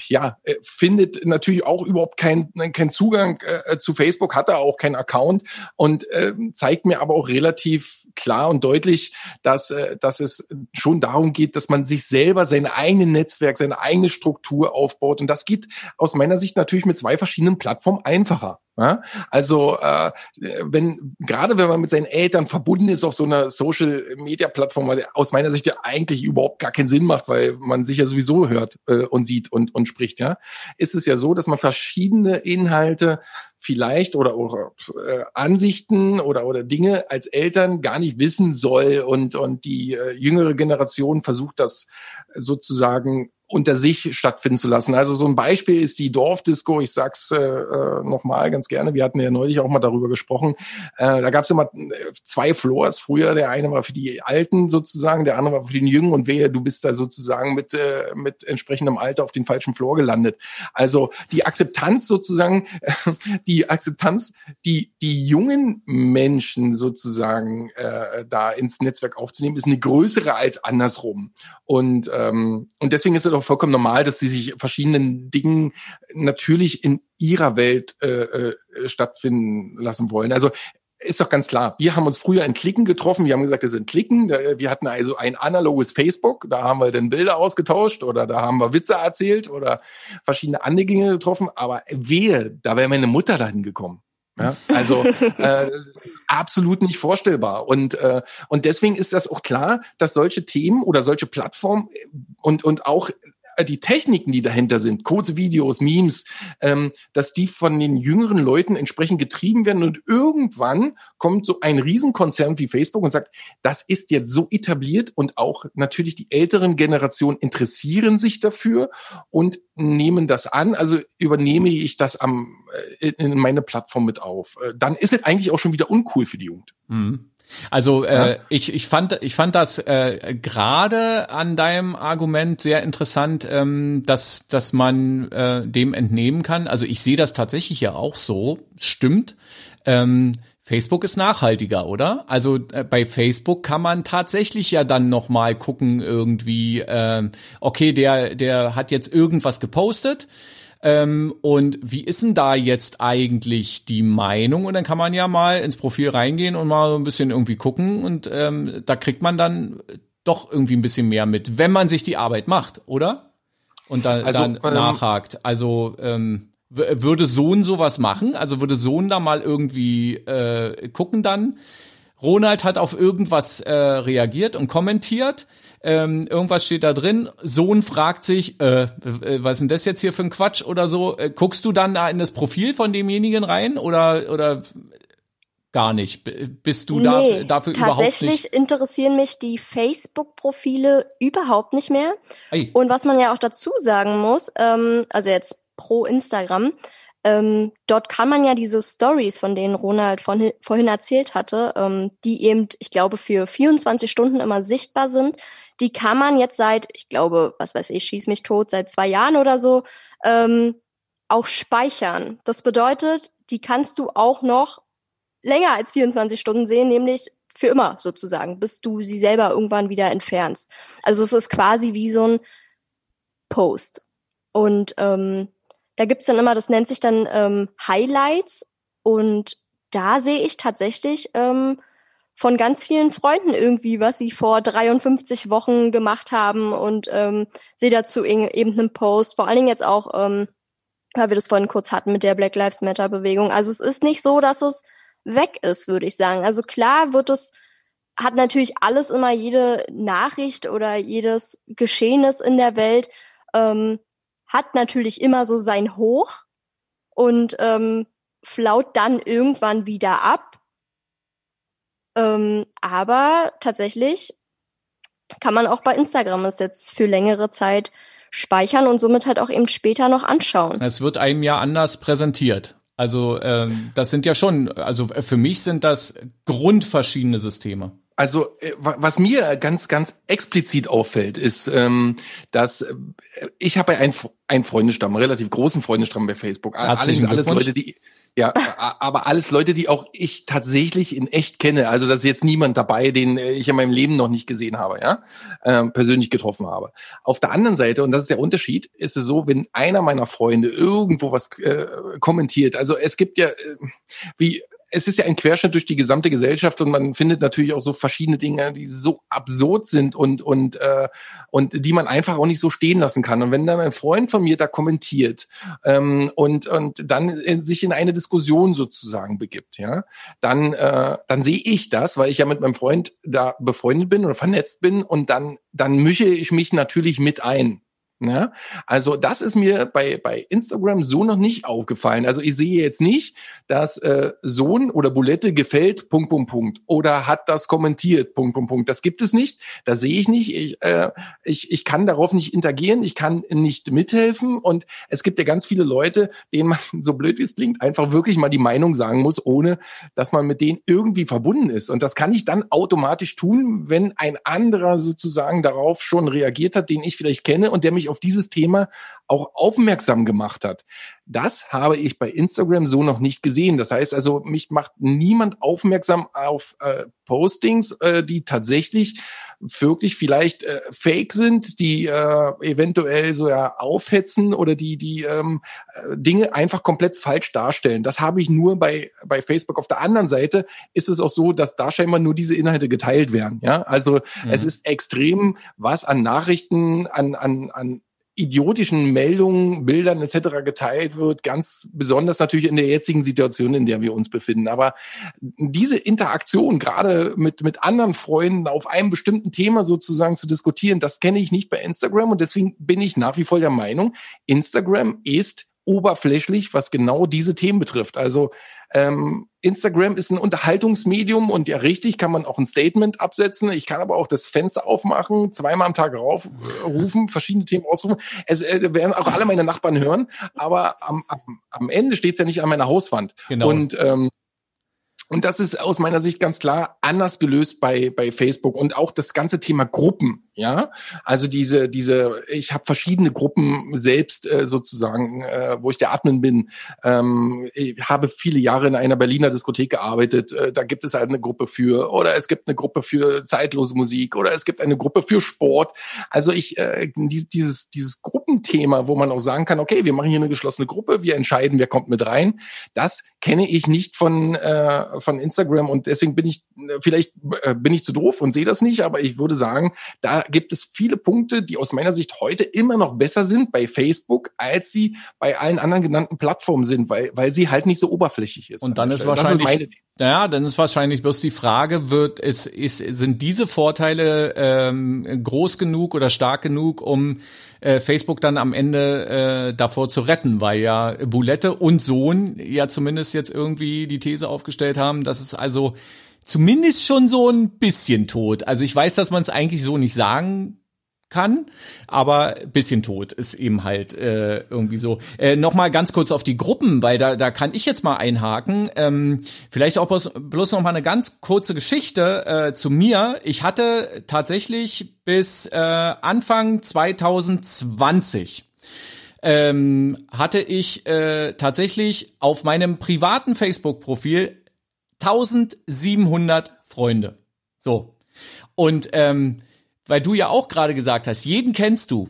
ja, äh, findet natürlich auch überhaupt keinen kein Zugang äh, zu Facebook, hat er auch keinen Account und äh, zeigt mir aber auch relativ klar und deutlich, dass, äh, dass es schon darum geht, dass man sich selber sein eigenes Netzwerk, seine eigene Struktur aufbaut. Und das geht aus meiner Sicht natürlich mit zwei verschiedenen Plattformen einfacher. Ja? Also äh, wenn gerade wenn man mit seinen Eltern verbunden ist auf so einer Social Media Plattform, weil aus meiner Sicht ja eigentlich überhaupt gar keinen Sinn macht, weil man sich ja sowieso hört äh, und sieht und und spricht, ja, ist es ja so, dass man verschiedene Inhalte vielleicht oder, oder äh, Ansichten oder oder Dinge als Eltern gar nicht wissen soll und und die äh, jüngere Generation versucht das sozusagen unter sich stattfinden zu lassen. Also so ein Beispiel ist die Dorfdisco. Ich sag's äh, äh nochmal ganz gerne. Wir hatten ja neulich auch mal darüber gesprochen. Äh, da gab's immer äh, zwei Floors früher. Der eine war für die Alten sozusagen, der andere war für den Jungen. Und wehe, du bist da sozusagen mit äh, mit entsprechendem Alter auf den falschen Floor gelandet. Also die Akzeptanz sozusagen, (laughs) die Akzeptanz, die die jungen Menschen sozusagen äh, da ins Netzwerk aufzunehmen, ist eine größere als andersrum. Und ähm, und deswegen ist es auch vollkommen normal, dass sie sich verschiedenen Dingen natürlich in ihrer Welt äh, äh, stattfinden lassen wollen. Also ist doch ganz klar. Wir haben uns früher in Klicken getroffen. Wir haben gesagt, wir sind Klicken. Wir hatten also ein analoges Facebook. Da haben wir dann Bilder ausgetauscht oder da haben wir Witze erzählt oder verschiedene andere Dinge getroffen. Aber wehe, da wäre meine Mutter dahin gekommen. Ja, also (laughs) äh, absolut nicht vorstellbar. Und, äh, und deswegen ist das auch klar, dass solche Themen oder solche Plattformen und, und auch äh, die Techniken, die dahinter sind, kurze Videos, Memes, ähm, dass die von den jüngeren Leuten entsprechend getrieben werden und irgendwann kommt so ein Riesenkonzern wie Facebook und sagt, das ist jetzt so etabliert und auch natürlich die älteren Generationen interessieren sich dafür und nehmen das an, also übernehme ich das am, äh, in meine Plattform mit auf. Äh, dann ist es eigentlich auch schon wieder uncool für die Jugend. Mhm. Also äh, ja. ich, ich fand ich fand das äh, gerade an deinem Argument sehr interessant, ähm, dass dass man äh, dem entnehmen kann. Also ich sehe das tatsächlich ja auch so, stimmt. Ähm, Facebook ist nachhaltiger, oder? Also äh, bei Facebook kann man tatsächlich ja dann noch mal gucken irgendwie. Äh, okay, der der hat jetzt irgendwas gepostet ähm, und wie ist denn da jetzt eigentlich die Meinung? Und dann kann man ja mal ins Profil reingehen und mal so ein bisschen irgendwie gucken und ähm, da kriegt man dann doch irgendwie ein bisschen mehr mit, wenn man sich die Arbeit macht, oder? Und dann, also, dann ähm, nachhakt. Also ähm, würde Sohn sowas machen? Also würde Sohn da mal irgendwie äh, gucken dann? Ronald hat auf irgendwas äh, reagiert und kommentiert ähm, irgendwas steht da drin, Sohn fragt sich, äh, äh, was ist denn das jetzt hier für ein Quatsch oder so, äh, guckst du dann da in das Profil von demjenigen rein oder, oder gar nicht? Bist du nee, da, dafür überhaupt nicht? Tatsächlich interessieren mich die Facebook-Profile überhaupt nicht mehr. Ei. Und was man ja auch dazu sagen muss, ähm, also jetzt pro Instagram. Ähm, dort kann man ja diese Stories, von denen Ronald von, vorhin erzählt hatte, ähm, die eben, ich glaube, für 24 Stunden immer sichtbar sind, die kann man jetzt seit, ich glaube, was weiß ich, schieß mich tot, seit zwei Jahren oder so, ähm, auch speichern. Das bedeutet, die kannst du auch noch länger als 24 Stunden sehen, nämlich für immer sozusagen, bis du sie selber irgendwann wieder entfernst. Also es ist quasi wie so ein Post. Und ähm, da gibt's dann immer, das nennt sich dann ähm, Highlights. Und da sehe ich tatsächlich ähm, von ganz vielen Freunden irgendwie, was sie vor 53 Wochen gemacht haben und ähm, sehe dazu eben einen Post, vor allen Dingen jetzt auch, ähm, weil wir das vorhin kurz hatten mit der Black Lives Matter Bewegung. Also es ist nicht so, dass es weg ist, würde ich sagen. Also klar wird es, hat natürlich alles immer jede Nachricht oder jedes Geschehnis in der Welt, ähm, hat natürlich immer so sein Hoch und ähm, flaut dann irgendwann wieder ab. Ähm, aber tatsächlich kann man auch bei Instagram es jetzt für längere Zeit speichern und somit halt auch eben später noch anschauen. Es wird einem ja anders präsentiert. Also ähm, das sind ja schon, also für mich sind das grundverschiedene Systeme. Also äh, was mir ganz, ganz explizit auffällt, ist, ähm, dass äh, ich habe einen, einen Freundestamm, einen relativ großen Freundestamm bei Facebook. Herzlichen alles, alles Leute, die ja, aber alles Leute, die auch ich tatsächlich in echt kenne. Also das ist jetzt niemand dabei, den ich in meinem Leben noch nicht gesehen habe, ja, ähm, persönlich getroffen habe. Auf der anderen Seite, und das ist der Unterschied, ist es so, wenn einer meiner Freunde irgendwo was äh, kommentiert. Also es gibt ja, äh, wie es ist ja ein Querschnitt durch die gesamte Gesellschaft und man findet natürlich auch so verschiedene Dinge, die so absurd sind und und äh, und die man einfach auch nicht so stehen lassen kann. Und wenn dann ein Freund von mir da kommentiert ähm, und und dann in, sich in eine Diskussion sozusagen begibt, ja, dann äh, dann sehe ich das, weil ich ja mit meinem Freund da befreundet bin oder vernetzt bin und dann dann mische ich mich natürlich mit ein. Ja, also das ist mir bei, bei Instagram so noch nicht aufgefallen. Also ich sehe jetzt nicht, dass äh, Sohn oder Bulette gefällt, Punkt, Punkt, Punkt. Oder hat das kommentiert, Punkt, Punkt, Punkt. Das gibt es nicht. Das sehe ich nicht. Ich, äh, ich, ich kann darauf nicht interagieren. Ich kann nicht mithelfen. Und es gibt ja ganz viele Leute, denen man, (laughs) so blöd wie es klingt, einfach wirklich mal die Meinung sagen muss, ohne dass man mit denen irgendwie verbunden ist. Und das kann ich dann automatisch tun, wenn ein anderer sozusagen darauf schon reagiert hat, den ich vielleicht kenne und der mich auf dieses Thema auch aufmerksam gemacht hat. Das habe ich bei Instagram so noch nicht gesehen. Das heißt also, mich macht niemand aufmerksam auf äh, Postings, äh, die tatsächlich wirklich vielleicht äh, fake sind, die äh, eventuell so ja aufhetzen oder die die ähm, äh, Dinge einfach komplett falsch darstellen. Das habe ich nur bei bei Facebook. Auf der anderen Seite ist es auch so, dass da scheinbar nur diese Inhalte geteilt werden. Ja, also mhm. es ist extrem, was an Nachrichten, an an an idiotischen Meldungen, Bildern etc. geteilt wird, ganz besonders natürlich in der jetzigen Situation, in der wir uns befinden. Aber diese Interaktion, gerade mit, mit anderen Freunden auf einem bestimmten Thema sozusagen zu diskutieren, das kenne ich nicht bei Instagram und deswegen bin ich nach wie vor der Meinung, Instagram ist oberflächlich, was genau diese Themen betrifft. Also ähm, Instagram ist ein Unterhaltungsmedium und ja, richtig kann man auch ein Statement absetzen. Ich kann aber auch das Fenster aufmachen, zweimal am Tag raufrufen, (laughs) verschiedene Themen ausrufen. Es äh, werden auch alle meine Nachbarn hören, aber am, am, am Ende steht es ja nicht an meiner Hauswand. Genau. Und ähm, und das ist aus meiner Sicht ganz klar anders gelöst bei, bei Facebook und auch das ganze Thema Gruppen. Ja, also diese, diese, ich habe verschiedene Gruppen selbst äh, sozusagen, äh, wo ich der Admin bin. Ähm, ich habe viele Jahre in einer Berliner Diskothek gearbeitet. Äh, da gibt es halt eine Gruppe für, oder es gibt eine Gruppe für zeitlose Musik, oder es gibt eine Gruppe für Sport. Also ich, äh, dieses, dieses Gruppenthema, wo man auch sagen kann, okay, wir machen hier eine geschlossene Gruppe, wir entscheiden, wer kommt mit rein. Das kenne ich nicht von, äh, von Instagram und deswegen bin ich, vielleicht äh, bin ich zu doof und sehe das nicht, aber ich würde sagen, da gibt es viele Punkte, die aus meiner Sicht heute immer noch besser sind bei Facebook, als sie bei allen anderen genannten Plattformen sind, weil, weil sie halt nicht so oberflächlich ist. Und dann ist wahrscheinlich, ist ja, dann ist wahrscheinlich bloß die Frage, wird es, ist, sind diese Vorteile ähm, groß genug oder stark genug, um äh, Facebook dann am Ende äh, davor zu retten, weil ja Boulette und Sohn ja zumindest jetzt irgendwie die These aufgestellt haben, dass es also zumindest schon so ein bisschen tot. Also ich weiß, dass man es eigentlich so nicht sagen kann, aber bisschen tot ist eben halt äh, irgendwie so. Äh, Nochmal ganz kurz auf die Gruppen, weil da, da kann ich jetzt mal einhaken. Ähm, vielleicht auch bloß, bloß noch eine ganz kurze Geschichte äh, zu mir. Ich hatte tatsächlich bis äh, Anfang 2020 ähm, hatte ich äh, tatsächlich auf meinem privaten Facebook-Profil 1700 Freunde. So. Und ähm, weil du ja auch gerade gesagt hast, jeden kennst du.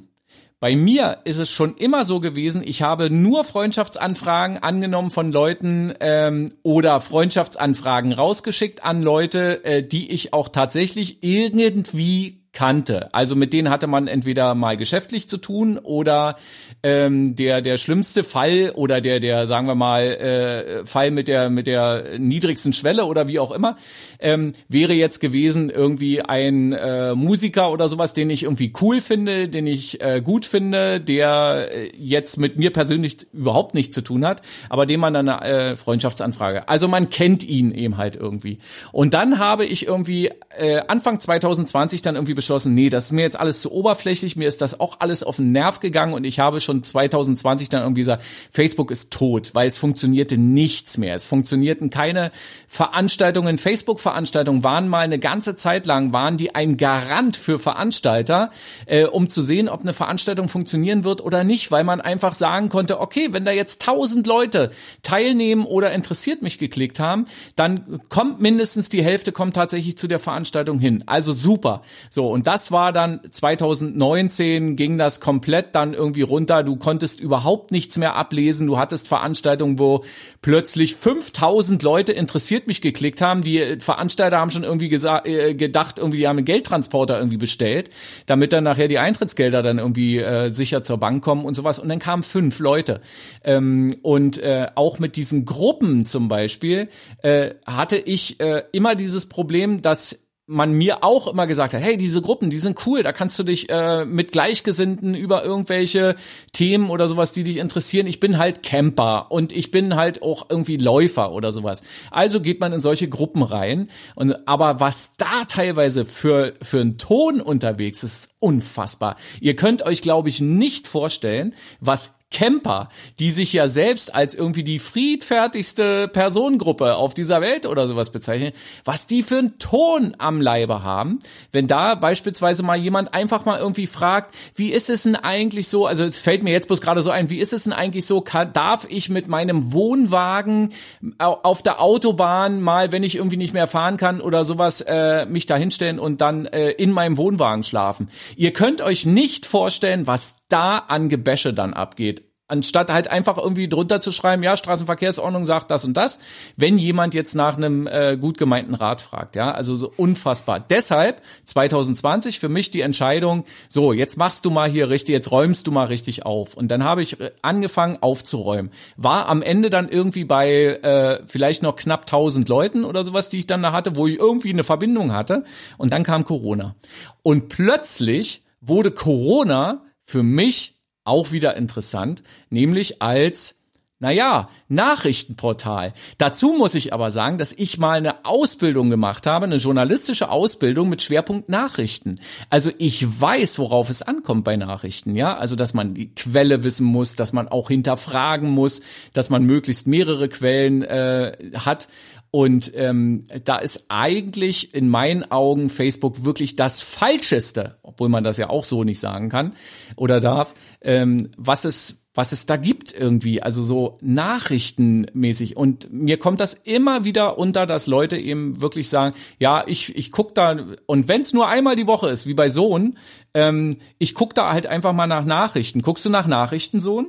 Bei mir ist es schon immer so gewesen, ich habe nur Freundschaftsanfragen angenommen von Leuten ähm, oder Freundschaftsanfragen rausgeschickt an Leute, äh, die ich auch tatsächlich irgendwie kannte. Also mit denen hatte man entweder mal geschäftlich zu tun oder ähm, der der schlimmste Fall oder der der sagen wir mal äh, Fall mit der mit der niedrigsten Schwelle oder wie auch immer ähm, wäre jetzt gewesen irgendwie ein äh, Musiker oder sowas, den ich irgendwie cool finde, den ich äh, gut finde, der äh, jetzt mit mir persönlich überhaupt nichts zu tun hat, aber dem man dann eine äh, Freundschaftsanfrage. Also man kennt ihn eben halt irgendwie. Und dann habe ich irgendwie äh, Anfang 2020 dann irgendwie beschlossen, nee, das ist mir jetzt alles zu oberflächlich, mir ist das auch alles auf den Nerv gegangen und ich habe schon 2020 dann irgendwie gesagt, Facebook ist tot, weil es funktionierte nichts mehr. Es funktionierten keine Veranstaltungen. Facebook-Veranstaltungen waren mal eine ganze Zeit lang, waren die ein Garant für Veranstalter, äh, um zu sehen, ob eine Veranstaltung funktionieren wird oder nicht, weil man einfach sagen konnte, okay, wenn da jetzt tausend Leute teilnehmen oder interessiert mich geklickt haben, dann kommt mindestens die Hälfte kommt tatsächlich zu der Veranstaltung hin. Also super. So, und das war dann 2019 ging das komplett dann irgendwie runter. Du konntest überhaupt nichts mehr ablesen. Du hattest Veranstaltungen, wo plötzlich 5000 Leute interessiert mich geklickt haben. Die Veranstalter haben schon irgendwie gesagt, äh, gedacht, irgendwie die haben einen Geldtransporter irgendwie bestellt, damit dann nachher die Eintrittsgelder dann irgendwie äh, sicher zur Bank kommen und sowas. Und dann kamen fünf Leute. Ähm, und äh, auch mit diesen Gruppen zum Beispiel äh, hatte ich äh, immer dieses Problem, dass man mir auch immer gesagt hat, hey, diese Gruppen, die sind cool, da kannst du dich äh, mit Gleichgesinnten über irgendwelche Themen oder sowas, die dich interessieren. Ich bin halt Camper und ich bin halt auch irgendwie Läufer oder sowas. Also geht man in solche Gruppen rein. Und aber was da teilweise für für einen Ton unterwegs ist, unfassbar. Ihr könnt euch, glaube ich, nicht vorstellen, was Camper, die sich ja selbst als irgendwie die friedfertigste Personengruppe auf dieser Welt oder sowas bezeichnen, was die für einen Ton am Leibe haben, wenn da beispielsweise mal jemand einfach mal irgendwie fragt, wie ist es denn eigentlich so, also es fällt mir jetzt bloß gerade so ein, wie ist es denn eigentlich so, kann, darf ich mit meinem Wohnwagen auf der Autobahn mal, wenn ich irgendwie nicht mehr fahren kann oder sowas, äh, mich da hinstellen und dann äh, in meinem Wohnwagen schlafen. Ihr könnt euch nicht vorstellen, was da an Gebäsche dann abgeht anstatt halt einfach irgendwie drunter zu schreiben, ja, Straßenverkehrsordnung sagt das und das, wenn jemand jetzt nach einem äh, gut gemeinten Rat fragt, ja, also so unfassbar. Deshalb 2020 für mich die Entscheidung, so, jetzt machst du mal hier richtig, jetzt räumst du mal richtig auf. Und dann habe ich äh, angefangen aufzuräumen. War am Ende dann irgendwie bei äh, vielleicht noch knapp 1000 Leuten oder sowas, die ich dann da hatte, wo ich irgendwie eine Verbindung hatte. Und dann kam Corona. Und plötzlich wurde Corona für mich auch wieder interessant, nämlich als naja, Nachrichtenportal. Dazu muss ich aber sagen, dass ich mal eine Ausbildung gemacht habe, eine journalistische Ausbildung mit Schwerpunkt Nachrichten. Also ich weiß, worauf es ankommt bei Nachrichten, ja. Also, dass man die Quelle wissen muss, dass man auch hinterfragen muss, dass man möglichst mehrere Quellen äh, hat. Und ähm, da ist eigentlich in meinen Augen Facebook wirklich das Falscheste, obwohl man das ja auch so nicht sagen kann oder darf, ähm, was es was es da gibt irgendwie, also so nachrichtenmäßig. Und mir kommt das immer wieder unter, dass Leute eben wirklich sagen, ja, ich, ich guck da, und wenn es nur einmal die Woche ist, wie bei Sohn, ähm, ich guck da halt einfach mal nach Nachrichten. Guckst du nach Nachrichten, Sohn?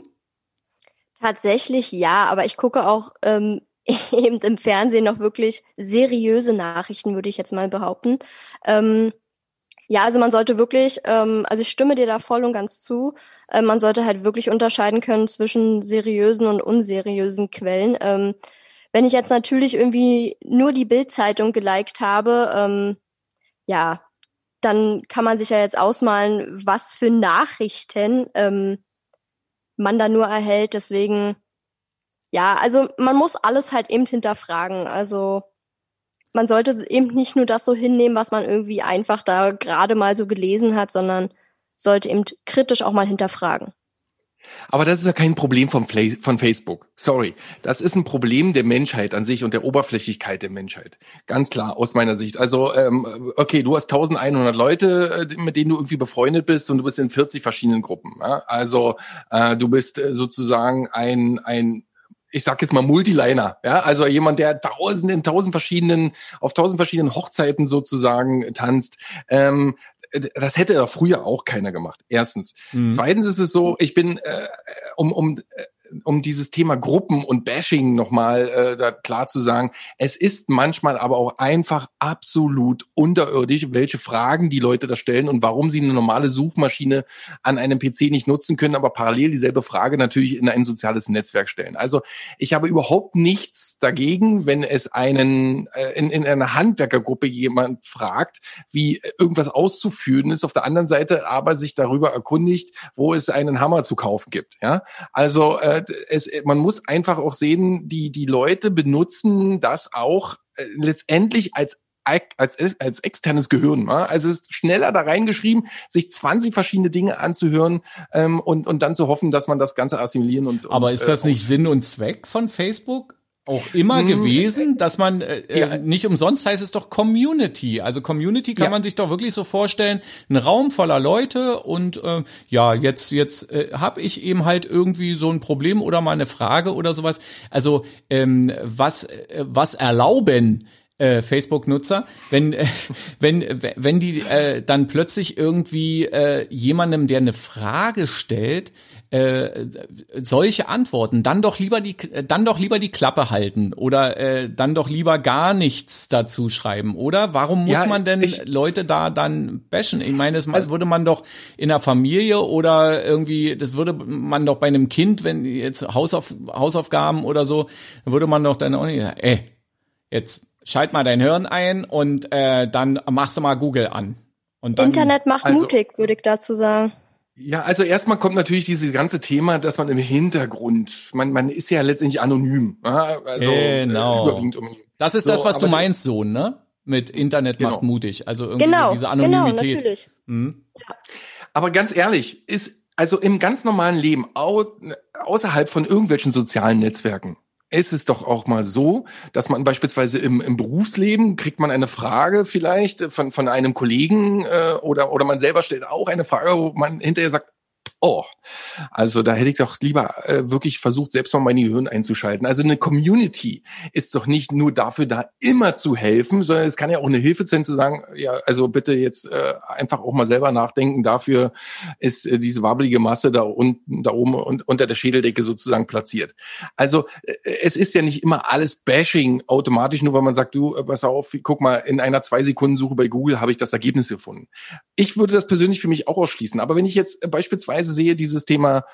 Tatsächlich ja, aber ich gucke auch ähm, eben im Fernsehen noch wirklich seriöse Nachrichten, würde ich jetzt mal behaupten. Ähm, ja, also man sollte wirklich, ähm, also ich stimme dir da voll und ganz zu, äh, man sollte halt wirklich unterscheiden können zwischen seriösen und unseriösen Quellen. Ähm, wenn ich jetzt natürlich irgendwie nur die Bildzeitung geliked habe, ähm, ja, dann kann man sich ja jetzt ausmalen, was für Nachrichten ähm, man da nur erhält. Deswegen, ja, also man muss alles halt eben hinterfragen. Also man sollte eben nicht nur das so hinnehmen, was man irgendwie einfach da gerade mal so gelesen hat, sondern sollte eben kritisch auch mal hinterfragen. Aber das ist ja kein Problem von, von Facebook. Sorry. Das ist ein Problem der Menschheit an sich und der Oberflächlichkeit der Menschheit. Ganz klar, aus meiner Sicht. Also, ähm, okay, du hast 1100 Leute, äh, mit denen du irgendwie befreundet bist und du bist in 40 verschiedenen Gruppen. Ja? Also, äh, du bist äh, sozusagen ein, ein ich sag jetzt mal Multiliner, ja, also jemand, der tausend in tausend verschiedenen, auf tausend verschiedenen Hochzeiten sozusagen tanzt. Ähm, das hätte da früher auch keiner gemacht. Erstens. Mhm. Zweitens ist es so, ich bin, äh, um, um äh, um dieses Thema Gruppen und Bashing nochmal äh, da klar zu sagen, es ist manchmal aber auch einfach absolut unterirdisch, welche Fragen die Leute da stellen und warum sie eine normale Suchmaschine an einem PC nicht nutzen können, aber parallel dieselbe Frage natürlich in ein soziales Netzwerk stellen. Also ich habe überhaupt nichts dagegen, wenn es einen äh, in, in einer Handwerkergruppe jemand fragt, wie irgendwas auszuführen ist, auf der anderen Seite aber sich darüber erkundigt, wo es einen Hammer zu kaufen gibt. Ja, also äh, es, man muss einfach auch sehen, die, die Leute benutzen das auch äh, letztendlich als als, als externes Gehirn. Ja? Also es ist schneller da reingeschrieben, sich 20 verschiedene Dinge anzuhören ähm, und, und dann zu hoffen, dass man das Ganze assimilieren und. Aber ist das äh, nicht Sinn und Zweck von Facebook? Auch immer hm. gewesen, dass man äh, äh, ja. nicht umsonst heißt es doch Community. Also Community kann ja. man sich doch wirklich so vorstellen, ein Raum voller Leute und äh, ja, jetzt jetzt äh, habe ich eben halt irgendwie so ein Problem oder mal eine Frage oder sowas. Also ähm, was äh, was erlauben äh, Facebook-Nutzer, wenn äh, (laughs) wenn wenn die äh, dann plötzlich irgendwie äh, jemandem, der eine Frage stellt, äh, solche Antworten, dann doch lieber die, dann doch lieber die Klappe halten oder äh, dann doch lieber gar nichts dazu schreiben, oder? Warum muss ja, man denn ich, Leute da dann bashen? Ich meine, das also, würde man doch in der Familie oder irgendwie, das würde man doch bei einem Kind, wenn jetzt Hausauf, Hausaufgaben oder so, würde man doch dann auch nicht, ey, jetzt schalt mal dein Hirn ein und äh, dann machst du mal Google an. Und dann, Internet macht also, mutig, würde ich dazu sagen. Ja, also erstmal kommt natürlich dieses ganze Thema, dass man im Hintergrund, man, man ist ja letztendlich anonym. Also genau. Äh, überwiegend anonym. Das ist so, das, was du meinst, so, ne? Mit Internet genau. macht mutig. Also irgendwie genau, diese genau, Anonymität. Genau, natürlich. Mhm. Aber ganz ehrlich, ist also im ganz normalen Leben, au, außerhalb von irgendwelchen sozialen Netzwerken, ist es doch auch mal so, dass man beispielsweise im, im Berufsleben kriegt man eine Frage vielleicht von, von einem Kollegen äh, oder, oder man selber stellt auch eine Frage, wo man hinterher sagt, Oh, also da hätte ich doch lieber äh, wirklich versucht, selbst mal mein Gehirn einzuschalten. Also eine Community ist doch nicht nur dafür da, immer zu helfen, sondern es kann ja auch eine Hilfe sein zu sagen, ja, also bitte jetzt äh, einfach auch mal selber nachdenken. Dafür ist äh, diese wabbelige Masse da unten, da oben und unter der Schädeldecke sozusagen platziert. Also äh, es ist ja nicht immer alles Bashing automatisch, nur weil man sagt, du, äh, pass auf, guck mal, in einer zwei Sekunden Suche bei Google habe ich das Ergebnis gefunden. Ich würde das persönlich für mich auch ausschließen. Aber wenn ich jetzt äh, beispielsweise sehe, dieses Thema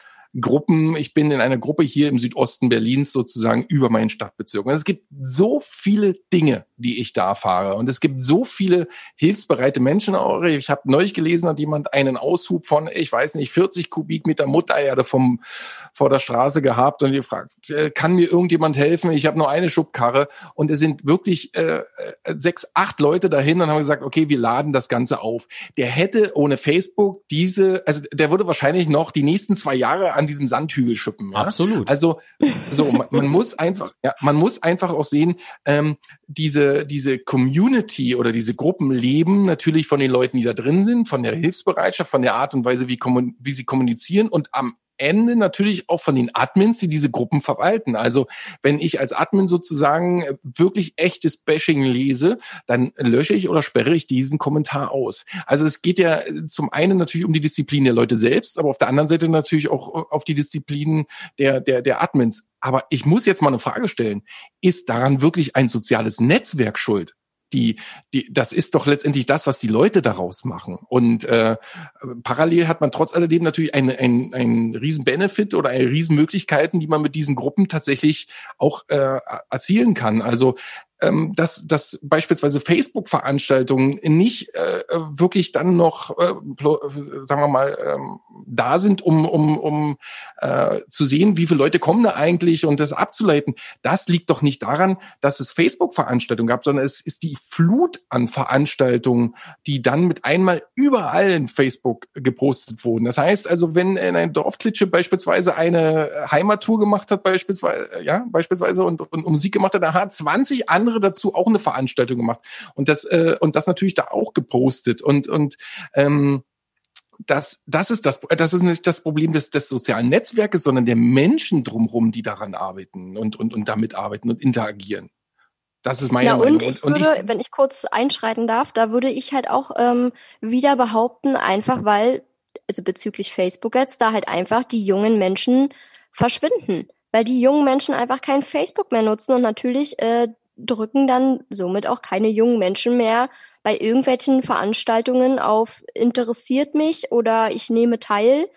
Gruppen. Ich bin in einer Gruppe hier im Südosten Berlins sozusagen über meinen Stadtbezirk. Und es gibt so viele Dinge, die ich da erfahre. Und es gibt so viele hilfsbereite Menschen auch. Ich habe neulich gelesen, hat jemand einen Aushub von, ich weiß nicht, 40 Kubikmeter Muttererde vom, vor der Straße gehabt und gefragt, äh, kann mir irgendjemand helfen? Ich habe nur eine Schubkarre. Und es sind wirklich äh, sechs, acht Leute dahin und haben gesagt, okay, wir laden das Ganze auf. Der hätte ohne Facebook diese, also der würde wahrscheinlich noch die nächsten zwei Jahre an diesem Sandhügel schippen. Ja? Absolut. Also so, man, man muss einfach, ja, man muss einfach auch sehen, ähm, diese diese Community oder diese Gruppen leben natürlich von den Leuten, die da drin sind, von der Hilfsbereitschaft, von der Art und Weise, wie, wie sie kommunizieren und am Ende natürlich auch von den Admins, die diese Gruppen verwalten. Also wenn ich als Admin sozusagen wirklich echtes Bashing lese, dann lösche ich oder sperre ich diesen Kommentar aus. Also es geht ja zum einen natürlich um die Disziplin der Leute selbst, aber auf der anderen Seite natürlich auch auf die Disziplin der, der, der Admins. Aber ich muss jetzt mal eine Frage stellen. Ist daran wirklich ein soziales Netzwerk schuld? Die, die, das ist doch letztendlich das, was die Leute daraus machen. Und äh, parallel hat man trotz alledem natürlich einen ein, ein riesen Benefit oder eine riesen Möglichkeiten, die man mit diesen Gruppen tatsächlich auch äh, erzielen kann. Also ähm, dass, dass beispielsweise Facebook-Veranstaltungen nicht äh, wirklich dann noch, äh, sagen wir mal, ähm, da sind, um, um, um äh, zu sehen, wie viele Leute kommen da eigentlich und das abzuleiten. Das liegt doch nicht daran, dass es Facebook-Veranstaltungen gab, sondern es ist die Flut an Veranstaltungen, die dann mit einmal überall in Facebook gepostet wurden. Das heißt also, wenn in ein Dorfklitsche beispielsweise eine Heimattour gemacht hat, beispielsweise, ja, beispielsweise und, und Musik gemacht hat, da hat 20 andere dazu auch eine Veranstaltung gemacht und das äh, und das natürlich da auch gepostet und und ähm, das, das ist das, das ist nicht das Problem des, des sozialen Netzwerkes, sondern der Menschen drumherum, die daran arbeiten und, und, und damit arbeiten und interagieren. Das ist meine ja, Meinung. Und ich und, würde, ich, wenn ich kurz einschreiten darf, da würde ich halt auch ähm, wieder behaupten, einfach weil, also bezüglich Facebook jetzt, da halt einfach die jungen Menschen verschwinden. Weil die jungen Menschen einfach kein Facebook mehr nutzen und natürlich äh, drücken dann somit auch keine jungen Menschen mehr bei irgendwelchen Veranstaltungen auf interessiert mich oder ich nehme teil,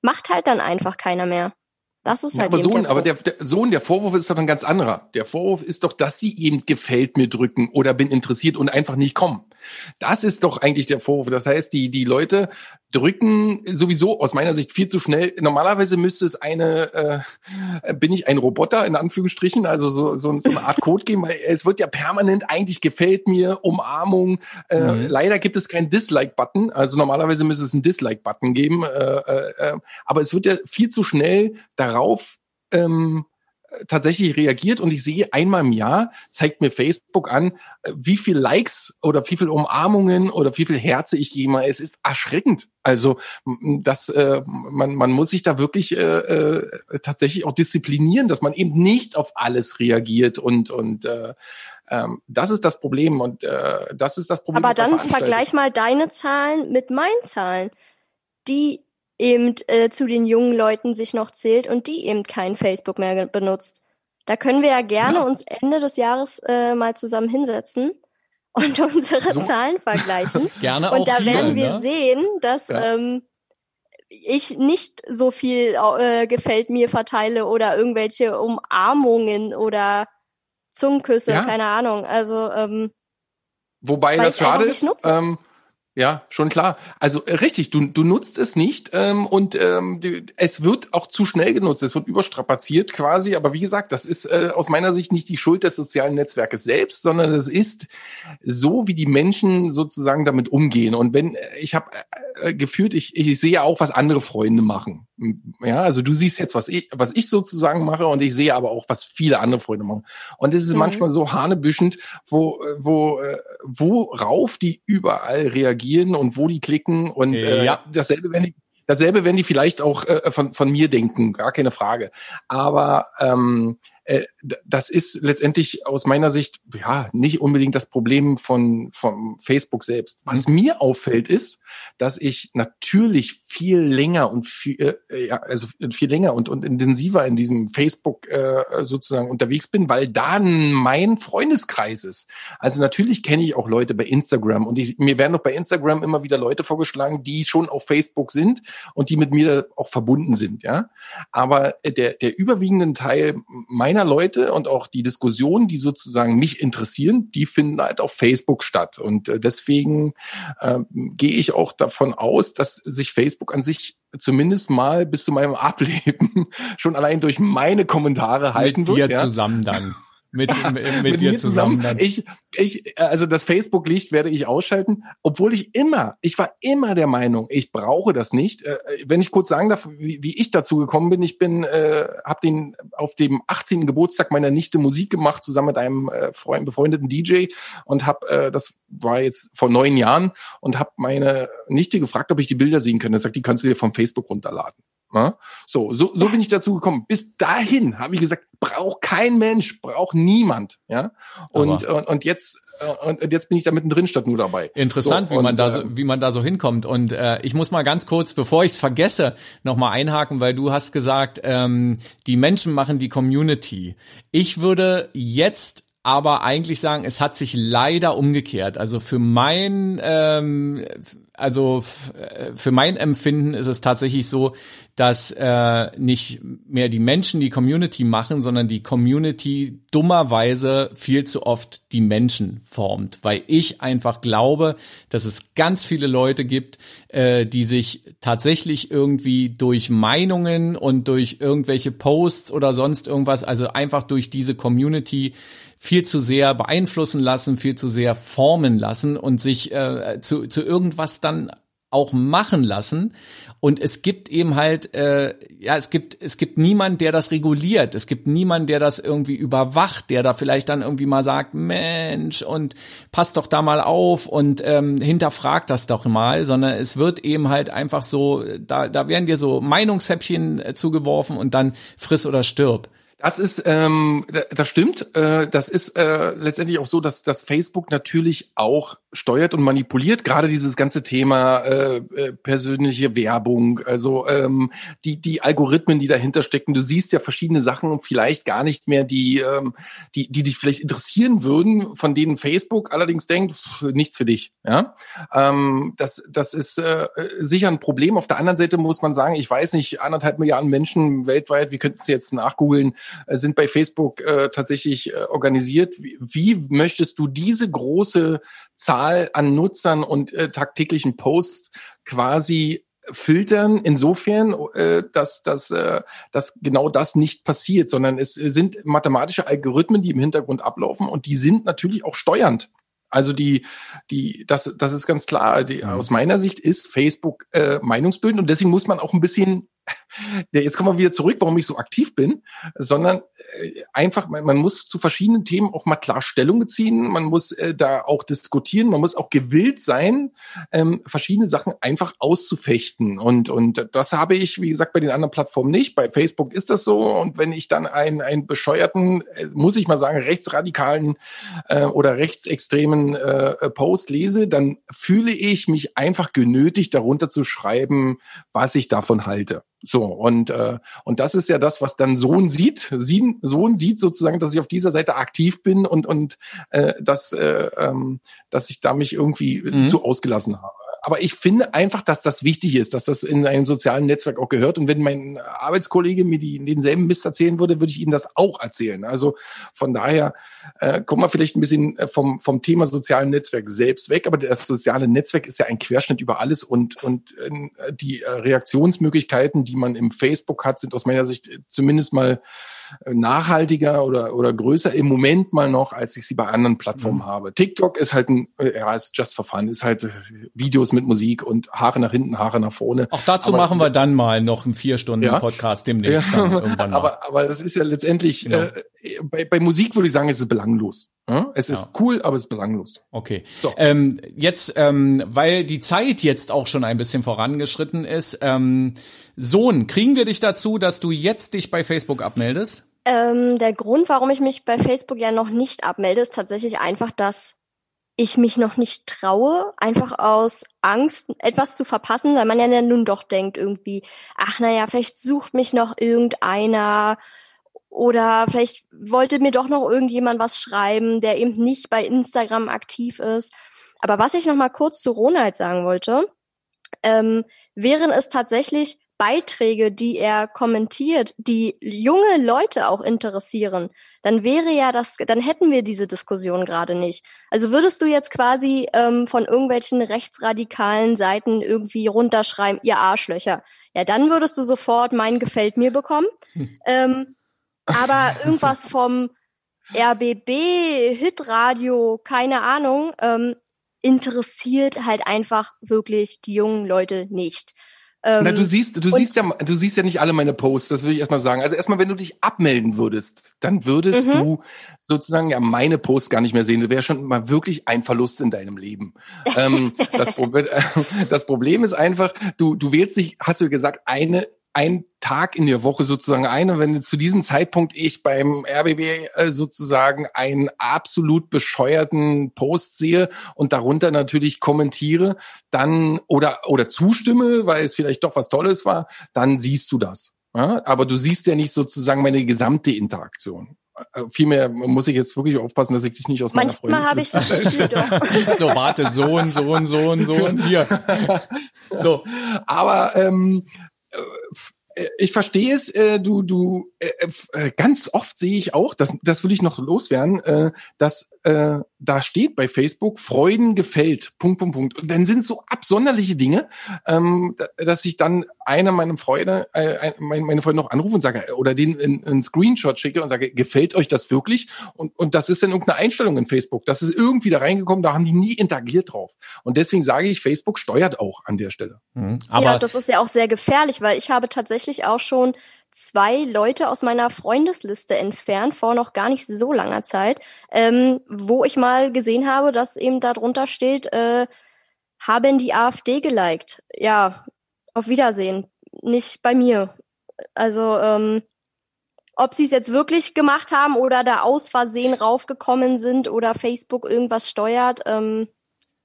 macht halt dann einfach keiner mehr. Das ist halt ja, aber Sohn, der aber der, der Sohn, der Vorwurf ist doch ein ganz anderer. Der Vorwurf ist doch, dass sie eben gefällt mir drücken oder bin interessiert und einfach nicht kommen. Das ist doch eigentlich der Vorwurf. Das heißt, die, die Leute drücken sowieso aus meiner Sicht viel zu schnell. Normalerweise müsste es eine, äh, bin ich ein Roboter in Anführungsstrichen, also so, so, so eine Art Code geben, weil es wird ja permanent eigentlich gefällt mir, Umarmung. Äh, mhm. Leider gibt es keinen Dislike-Button. Also normalerweise müsste es einen Dislike-Button geben. Äh, äh, äh, aber es wird ja viel zu schnell darauf ähm, tatsächlich reagiert und ich sehe einmal im Jahr, zeigt mir Facebook an, wie viel Likes oder wie viel Umarmungen oder wie viel Herze ich gehe mal. Es ist erschreckend. Also das, äh, man, man muss sich da wirklich äh, äh, tatsächlich auch disziplinieren, dass man eben nicht auf alles reagiert und und äh, ähm, das ist das Problem und äh, das ist das Problem. Aber dann vergleich mal deine Zahlen mit meinen Zahlen. Die eben äh, zu den jungen Leuten sich noch zählt und die eben kein Facebook mehr benutzt. Da können wir ja gerne ja. uns Ende des Jahres äh, mal zusammen hinsetzen (laughs) und unsere so. Zahlen vergleichen. (laughs) gerne und auch da werden wir ne? sehen, dass ja. ähm, ich nicht so viel äh, gefällt mir verteile oder irgendwelche Umarmungen oder Zungenküsse, ja. keine Ahnung. Also ähm, wobei das schade ist. Ähm, ja, schon klar. Also äh, richtig, du, du nutzt es nicht ähm, und ähm, die, es wird auch zu schnell genutzt, es wird überstrapaziert quasi. Aber wie gesagt, das ist äh, aus meiner Sicht nicht die Schuld des sozialen Netzwerkes selbst, sondern es ist so, wie die Menschen sozusagen damit umgehen. Und wenn äh, ich habe äh, gefühlt, ich, ich sehe auch, was andere Freunde machen. Ja, also du siehst jetzt, was ich, was ich sozusagen mache, und ich sehe aber auch, was viele andere Freunde machen. Und es ist mhm. manchmal so hanebüschend, wo, wo, äh, worauf die überall reagieren und wo die klicken und äh, ja. dasselbe, wenn die, dasselbe, wenn die vielleicht auch äh, von, von mir denken, gar keine Frage. Aber ähm, äh, das ist letztendlich aus meiner Sicht ja nicht unbedingt das Problem von, von Facebook selbst. Was mhm. mir auffällt, ist, dass ich natürlich viel länger und viel, äh, ja, also viel länger und, und intensiver in diesem Facebook äh, sozusagen unterwegs bin, weil da mein Freundeskreis ist. Also natürlich kenne ich auch Leute bei Instagram und ich, mir werden doch bei Instagram immer wieder Leute vorgeschlagen, die schon auf Facebook sind und die mit mir auch verbunden sind, ja. Aber der, der überwiegende Teil meiner Leute und auch die Diskussionen, die sozusagen mich interessieren, die finden halt auf Facebook statt. Und äh, deswegen äh, gehe ich auch davon aus, dass sich Facebook an sich zumindest mal bis zu meinem (laughs) Ableben schon allein durch meine Kommentare halten Mit wird. dir ja. zusammen dann mit, ja, mit, mit, dir zusammen. zusammen ich, ich, also das Facebook-Licht werde ich ausschalten, obwohl ich immer, ich war immer der Meinung, ich brauche das nicht. Äh, wenn ich kurz sagen darf, wie, wie ich dazu gekommen bin, ich bin, äh, habe den auf dem 18. Geburtstag meiner Nichte Musik gemacht, zusammen mit einem äh, Freund, befreundeten DJ und habe, äh, das war jetzt vor neun Jahren und habe meine Nichte gefragt, ob ich die Bilder sehen kann. Er sagt, die kannst du dir vom Facebook runterladen. So, so, so bin ich dazu gekommen. Bis dahin habe ich gesagt, braucht kein Mensch, braucht niemand. Ja. Und, und, und jetzt äh, und jetzt bin ich da mittendrin statt nur dabei. Interessant, so, wie man da so, ähm, wie man da so hinkommt. Und äh, ich muss mal ganz kurz, bevor ich es vergesse, noch mal einhaken, weil du hast gesagt, ähm, die Menschen machen die Community. Ich würde jetzt aber eigentlich sagen, es hat sich leider umgekehrt. Also für mein ähm, also für mein Empfinden ist es tatsächlich so, dass äh, nicht mehr die Menschen die Community machen, sondern die Community dummerweise viel zu oft die Menschen formt, weil ich einfach glaube, dass es ganz viele Leute gibt, äh, die sich tatsächlich irgendwie durch Meinungen und durch irgendwelche Posts oder sonst irgendwas, also einfach durch diese Community viel zu sehr beeinflussen lassen, viel zu sehr formen lassen und sich äh, zu, zu irgendwas dann auch machen lassen. Und es gibt eben halt, äh, ja, es gibt, es gibt niemand, der das reguliert. Es gibt niemand, der das irgendwie überwacht, der da vielleicht dann irgendwie mal sagt, Mensch, und passt doch da mal auf und ähm, hinterfragt das doch mal, sondern es wird eben halt einfach so, da, da werden dir so Meinungshäppchen äh, zugeworfen und dann friss oder stirb. Das ist, ähm, das stimmt. Äh, das ist äh, letztendlich auch so, dass, dass Facebook natürlich auch steuert und manipuliert. Gerade dieses ganze Thema äh, äh, persönliche Werbung, also ähm, die die Algorithmen, die dahinter stecken. Du siehst ja verschiedene Sachen, vielleicht gar nicht mehr die ähm, die die dich vielleicht interessieren würden, von denen Facebook allerdings denkt, pff, nichts für dich. Ja, ähm, das das ist äh, sicher ein Problem. Auf der anderen Seite muss man sagen, ich weiß nicht, anderthalb Milliarden Menschen weltweit, wie könntest du jetzt nachgoogeln? Äh, sind bei Facebook äh, tatsächlich äh, organisiert. Wie, wie möchtest du diese große Zahl an Nutzern und äh, tagtäglichen Posts quasi filtern insofern, äh, dass, dass, äh, dass genau das nicht passiert, sondern es sind mathematische Algorithmen, die im Hintergrund ablaufen und die sind natürlich auch steuernd. Also die, die, das, das ist ganz klar. Die, aus meiner Sicht ist Facebook äh, meinungsbildend und deswegen muss man auch ein bisschen jetzt kommen wir wieder zurück, warum ich so aktiv bin, sondern äh, einfach, man, man, muss zu verschiedenen Themen auch mal klar Stellung beziehen, man muss äh, da auch diskutieren, man muss auch gewillt sein, ähm, verschiedene Sachen einfach auszufechten. Und, und das habe ich, wie gesagt, bei den anderen Plattformen nicht. Bei Facebook ist das so. Und wenn ich dann einen, einen bescheuerten, äh, muss ich mal sagen, rechtsradikalen äh, oder rechtsextremen äh, Post lese, dann fühle ich mich einfach genötigt, darunter zu schreiben, was ich davon halte. So, und, äh, und das ist ja das, was dann Sohn sieht. Sie, Sohn sieht sozusagen, dass ich auf dieser Seite aktiv bin und, und äh, dass, äh, ähm, dass ich da mich irgendwie mhm. zu ausgelassen habe. Aber ich finde einfach, dass das wichtig ist, dass das in einem sozialen Netzwerk auch gehört. Und wenn mein Arbeitskollege mir die, denselben Mist erzählen würde, würde ich ihm das auch erzählen. Also von daher äh, kommen wir vielleicht ein bisschen äh, vom, vom Thema sozialen Netzwerk selbst weg. Aber das soziale Netzwerk ist ja ein Querschnitt über alles und, und äh, die äh, Reaktionsmöglichkeiten, die man im Facebook hat, sind aus meiner Sicht zumindest mal nachhaltiger oder, oder größer im Moment mal noch, als ich sie bei anderen Plattformen mhm. habe. TikTok ist halt ein, äh, ja, ist just for fun, ist halt äh, Videos mit Musik und Haare nach hinten, Haare nach vorne. Auch dazu aber, machen wir dann mal noch einen vier Stunden ja? Podcast demnächst. Ja. irgendwann mal. Aber, aber das ist ja letztendlich, genau. äh, bei, bei Musik würde ich sagen, ist es belanglos. Ja? Es ist ja. cool, aber es ist belanglos. Okay. So. Ähm, jetzt, ähm, weil die Zeit jetzt auch schon ein bisschen vorangeschritten ist, ähm, Sohn, kriegen wir dich dazu, dass du jetzt dich bei Facebook abmeldest? Ähm, der Grund, warum ich mich bei Facebook ja noch nicht abmelde, ist tatsächlich einfach, dass ich mich noch nicht traue, einfach aus Angst, etwas zu verpassen, weil man ja nun doch denkt irgendwie, ach naja, vielleicht sucht mich noch irgendeiner oder vielleicht wollte mir doch noch irgendjemand was schreiben, der eben nicht bei Instagram aktiv ist. Aber was ich noch mal kurz zu Ronald sagen wollte, ähm, wären es tatsächlich Beiträge, die er kommentiert, die junge Leute auch interessieren, dann wäre ja das, dann hätten wir diese Diskussion gerade nicht. Also würdest du jetzt quasi ähm, von irgendwelchen rechtsradikalen Seiten irgendwie runterschreiben, ihr Arschlöcher, ja, dann würdest du sofort mein gefällt mir bekommen. Hm. Ähm, aber irgendwas vom RBB, Hitradio, keine Ahnung, ähm, interessiert halt einfach wirklich die jungen Leute nicht. Ähm, Na, du siehst, du siehst ja, du siehst ja nicht alle meine Posts, das will ich erstmal sagen. Also erstmal, wenn du dich abmelden würdest, dann würdest mhm. du sozusagen ja meine Posts gar nicht mehr sehen. Das wäre schon mal wirklich ein Verlust in deinem Leben. ähm, das, Problem, (laughs) das Problem ist einfach, du, du wählst dich, hast du gesagt, eine ein Tag in der Woche sozusagen ein. Und wenn zu diesem Zeitpunkt ich beim RBB äh, sozusagen einen absolut bescheuerten Post sehe und darunter natürlich kommentiere, dann oder, oder zustimme, weil es vielleicht doch was Tolles war, dann siehst du das. Ja? Aber du siehst ja nicht sozusagen meine gesamte Interaktion. äh, vielmehr muss ich jetzt wirklich aufpassen, dass ich dich nicht aus meiner Manchmal habe ich das Gefühl (laughs) doch. (laughs) so, warte, Sohn, Sohn, Sohn, Sohn, hier. (laughs) So, aber ähm, äh, ich verstehe es, äh, du, du, äh, äh, ganz oft sehe ich auch, das, das will ich noch loswerden, äh, dass äh, da steht bei Facebook, Freuden gefällt, Punkt, Punkt, Punkt. Und dann sind so absonderliche Dinge, ähm, dass ich dann einer meiner Freunde, äh, meine, meine Freunde noch anrufe und sage, oder den einen Screenshot schicke und sage, gefällt euch das wirklich? Und, und das ist dann irgendeine Einstellung in Facebook. Das ist irgendwie da reingekommen, da haben die nie interagiert drauf. Und deswegen sage ich, Facebook steuert auch an der Stelle. Mhm. Aber ja, das ist ja auch sehr gefährlich, weil ich habe tatsächlich auch schon zwei Leute aus meiner Freundesliste entfernt, vor noch gar nicht so langer Zeit, ähm, wo ich mal gesehen habe, dass eben da drunter steht, äh, haben die AfD geliked. Ja, auf Wiedersehen. Nicht bei mir. Also, ähm, ob sie es jetzt wirklich gemacht haben oder da aus Versehen raufgekommen sind oder Facebook irgendwas steuert, ähm,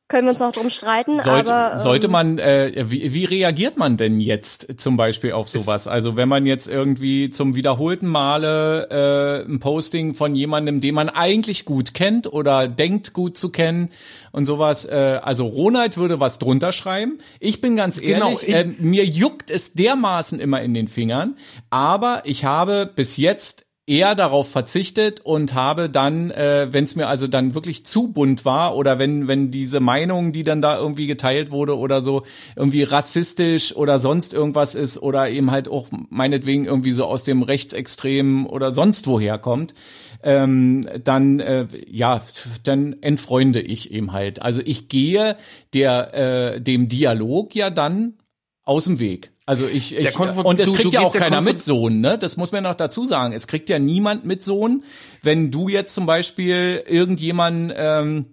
können wir uns noch drum streiten. Sollte, aber, ähm, sollte man, äh, wie, wie reagiert man denn jetzt zum Beispiel auf sowas? Also wenn man jetzt irgendwie zum wiederholten Male äh, ein Posting von jemandem, den man eigentlich gut kennt oder denkt gut zu kennen und sowas, äh, also Ronald würde was drunter schreiben. Ich bin ganz genau, ehrlich, genau, äh, mir juckt es dermaßen immer in den Fingern, aber ich habe bis jetzt eher darauf verzichtet und habe dann, äh, wenn es mir also dann wirklich zu bunt war oder wenn wenn diese Meinung, die dann da irgendwie geteilt wurde oder so irgendwie rassistisch oder sonst irgendwas ist oder eben halt auch meinetwegen irgendwie so aus dem Rechtsextremen oder sonst woher kommt, ähm, dann äh, ja, dann entfreunde ich eben halt. Also ich gehe der äh, dem Dialog ja dann aus dem Weg. Also ich, ich und es kriegt du, ja auch keiner mit Sohn, ne? Das muss man noch dazu sagen. Es kriegt ja niemand mit Sohn, wenn du jetzt zum Beispiel irgendjemanden ähm,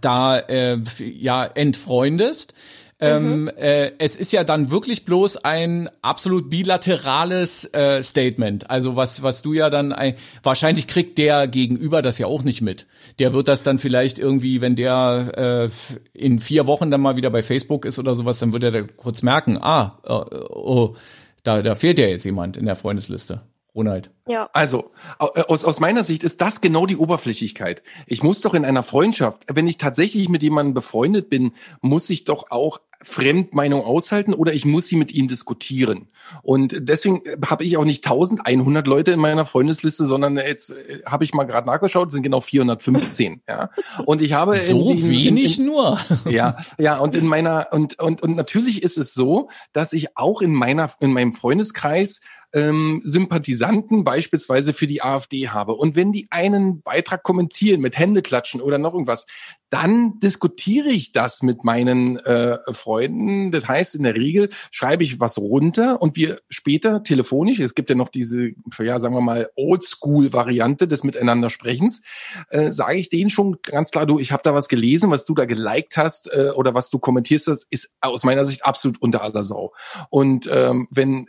da äh, ja entfreundest ähm, mhm. äh, es ist ja dann wirklich bloß ein absolut bilaterales äh, Statement. Also was, was du ja dann ein, wahrscheinlich kriegt der Gegenüber das ja auch nicht mit. Der wird das dann vielleicht irgendwie, wenn der äh, in vier Wochen dann mal wieder bei Facebook ist oder sowas, dann wird er da kurz merken, ah, äh, oh, da, da fehlt ja jetzt jemand in der Freundesliste. Ronald. Ja. Also, aus, aus meiner Sicht ist das genau die Oberflächlichkeit. Ich muss doch in einer Freundschaft, wenn ich tatsächlich mit jemandem befreundet bin, muss ich doch auch Fremdmeinung aushalten oder ich muss sie mit ihnen diskutieren. Und deswegen habe ich auch nicht 1100 Leute in meiner Freundesliste, sondern jetzt äh, habe ich mal gerade nachgeschaut, sind genau 415. Ja. Und ich habe so in, wenig in, in, nur. Ja, ja. Und in meiner und und und natürlich ist es so, dass ich auch in meiner in meinem Freundeskreis ähm, Sympathisanten beispielsweise für die AfD habe. Und wenn die einen Beitrag kommentieren mit Händeklatschen oder noch irgendwas, dann diskutiere ich das mit meinen äh, Freunden. Das heißt, in der Regel schreibe ich was runter und wir später telefonisch, es gibt ja noch diese, ja, sagen wir mal, Oldschool-Variante des Miteinandersprechens, äh, sage ich denen schon ganz klar, du, ich habe da was gelesen, was du da geliked hast äh, oder was du kommentierst hast, ist aus meiner Sicht absolut unter aller Sau. Und ähm, wenn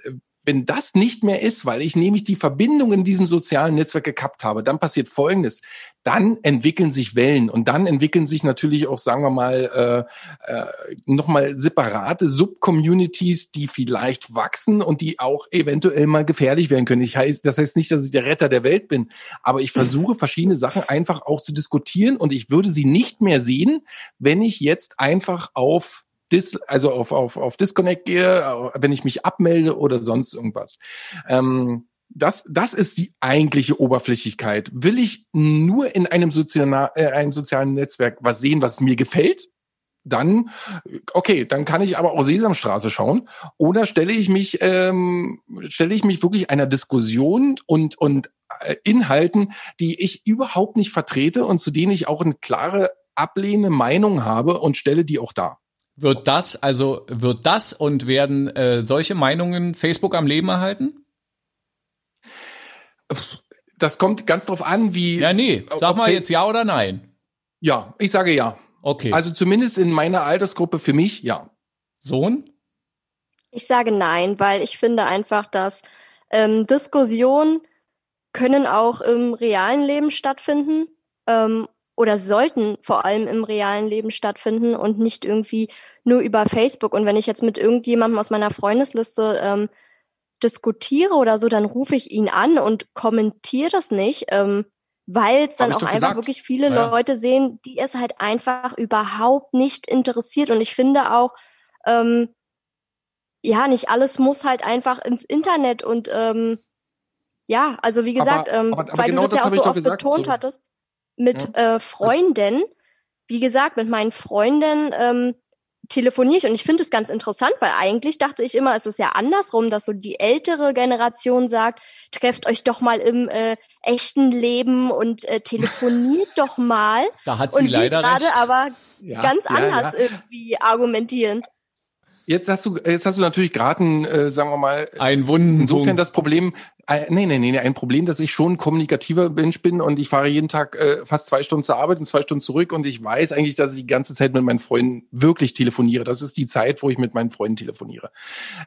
wenn das nicht mehr ist, weil ich nämlich die Verbindung in diesem sozialen Netzwerk gekappt habe, dann passiert Folgendes. Dann entwickeln sich Wellen und dann entwickeln sich natürlich auch, sagen wir mal, äh, äh, nochmal separate Subcommunities, die vielleicht wachsen und die auch eventuell mal gefährlich werden können. Ich heißt, das heißt nicht, dass ich der Retter der Welt bin, aber ich versuche verschiedene Sachen einfach auch zu diskutieren und ich würde sie nicht mehr sehen, wenn ich jetzt einfach auf Dis, also auf, auf, auf Disconnect gehe, wenn ich mich abmelde oder sonst irgendwas. Ähm, das, das ist die eigentliche Oberflächlichkeit. Will ich nur in einem, sozialen, äh, einem sozialen Netzwerk was sehen, was mir gefällt? Dann, okay, dann kann ich aber auch Sesamstraße schauen. Oder stelle ich mich, ähm, stelle ich mich wirklich einer Diskussion und, und äh, Inhalten, die ich überhaupt nicht vertrete und zu denen ich auch eine klare ablehnende Meinung habe und stelle die auch dar. Wird das, also wird das und werden äh, solche Meinungen Facebook am Leben erhalten? Das kommt ganz drauf an, wie. Ja, nee. Sag mal jetzt ja oder nein. Ja, ich sage ja. Okay. Also zumindest in meiner Altersgruppe für mich, ja. Sohn? Ich sage nein, weil ich finde einfach, dass ähm, Diskussionen können auch im realen Leben stattfinden. Ähm, oder sollten vor allem im realen Leben stattfinden und nicht irgendwie nur über Facebook. Und wenn ich jetzt mit irgendjemandem aus meiner Freundesliste ähm, diskutiere oder so, dann rufe ich ihn an und kommentiere das nicht, ähm, weil es dann auch einfach gesagt. wirklich viele ja. Leute sehen, die es halt einfach überhaupt nicht interessiert. Und ich finde auch, ähm, ja, nicht alles muss halt einfach ins Internet und ähm, ja, also wie gesagt, aber, ähm, aber, aber weil genau du das, das ja auch so oft gesagt, betont so. hattest, mit ja. äh, Freunden, wie gesagt, mit meinen Freunden ähm, telefoniere ich und ich finde es ganz interessant, weil eigentlich dachte ich immer, es ist ja andersrum, dass so die ältere Generation sagt, trefft euch doch mal im äh, echten Leben und äh, telefoniert doch (laughs) mal. Da hat sie und leider gerade aber ja, ganz ja, anders irgendwie argumentieren. Jetzt hast du, jetzt hast du natürlich gerade, äh, sagen wir mal, ein Wunden. Insofern das Problem, äh, nee, nee, nee, ein Problem, dass ich schon kommunikativer Mensch bin und ich fahre jeden Tag äh, fast zwei Stunden zur Arbeit und zwei Stunden zurück und ich weiß eigentlich, dass ich die ganze Zeit mit meinen Freunden wirklich telefoniere. Das ist die Zeit, wo ich mit meinen Freunden telefoniere.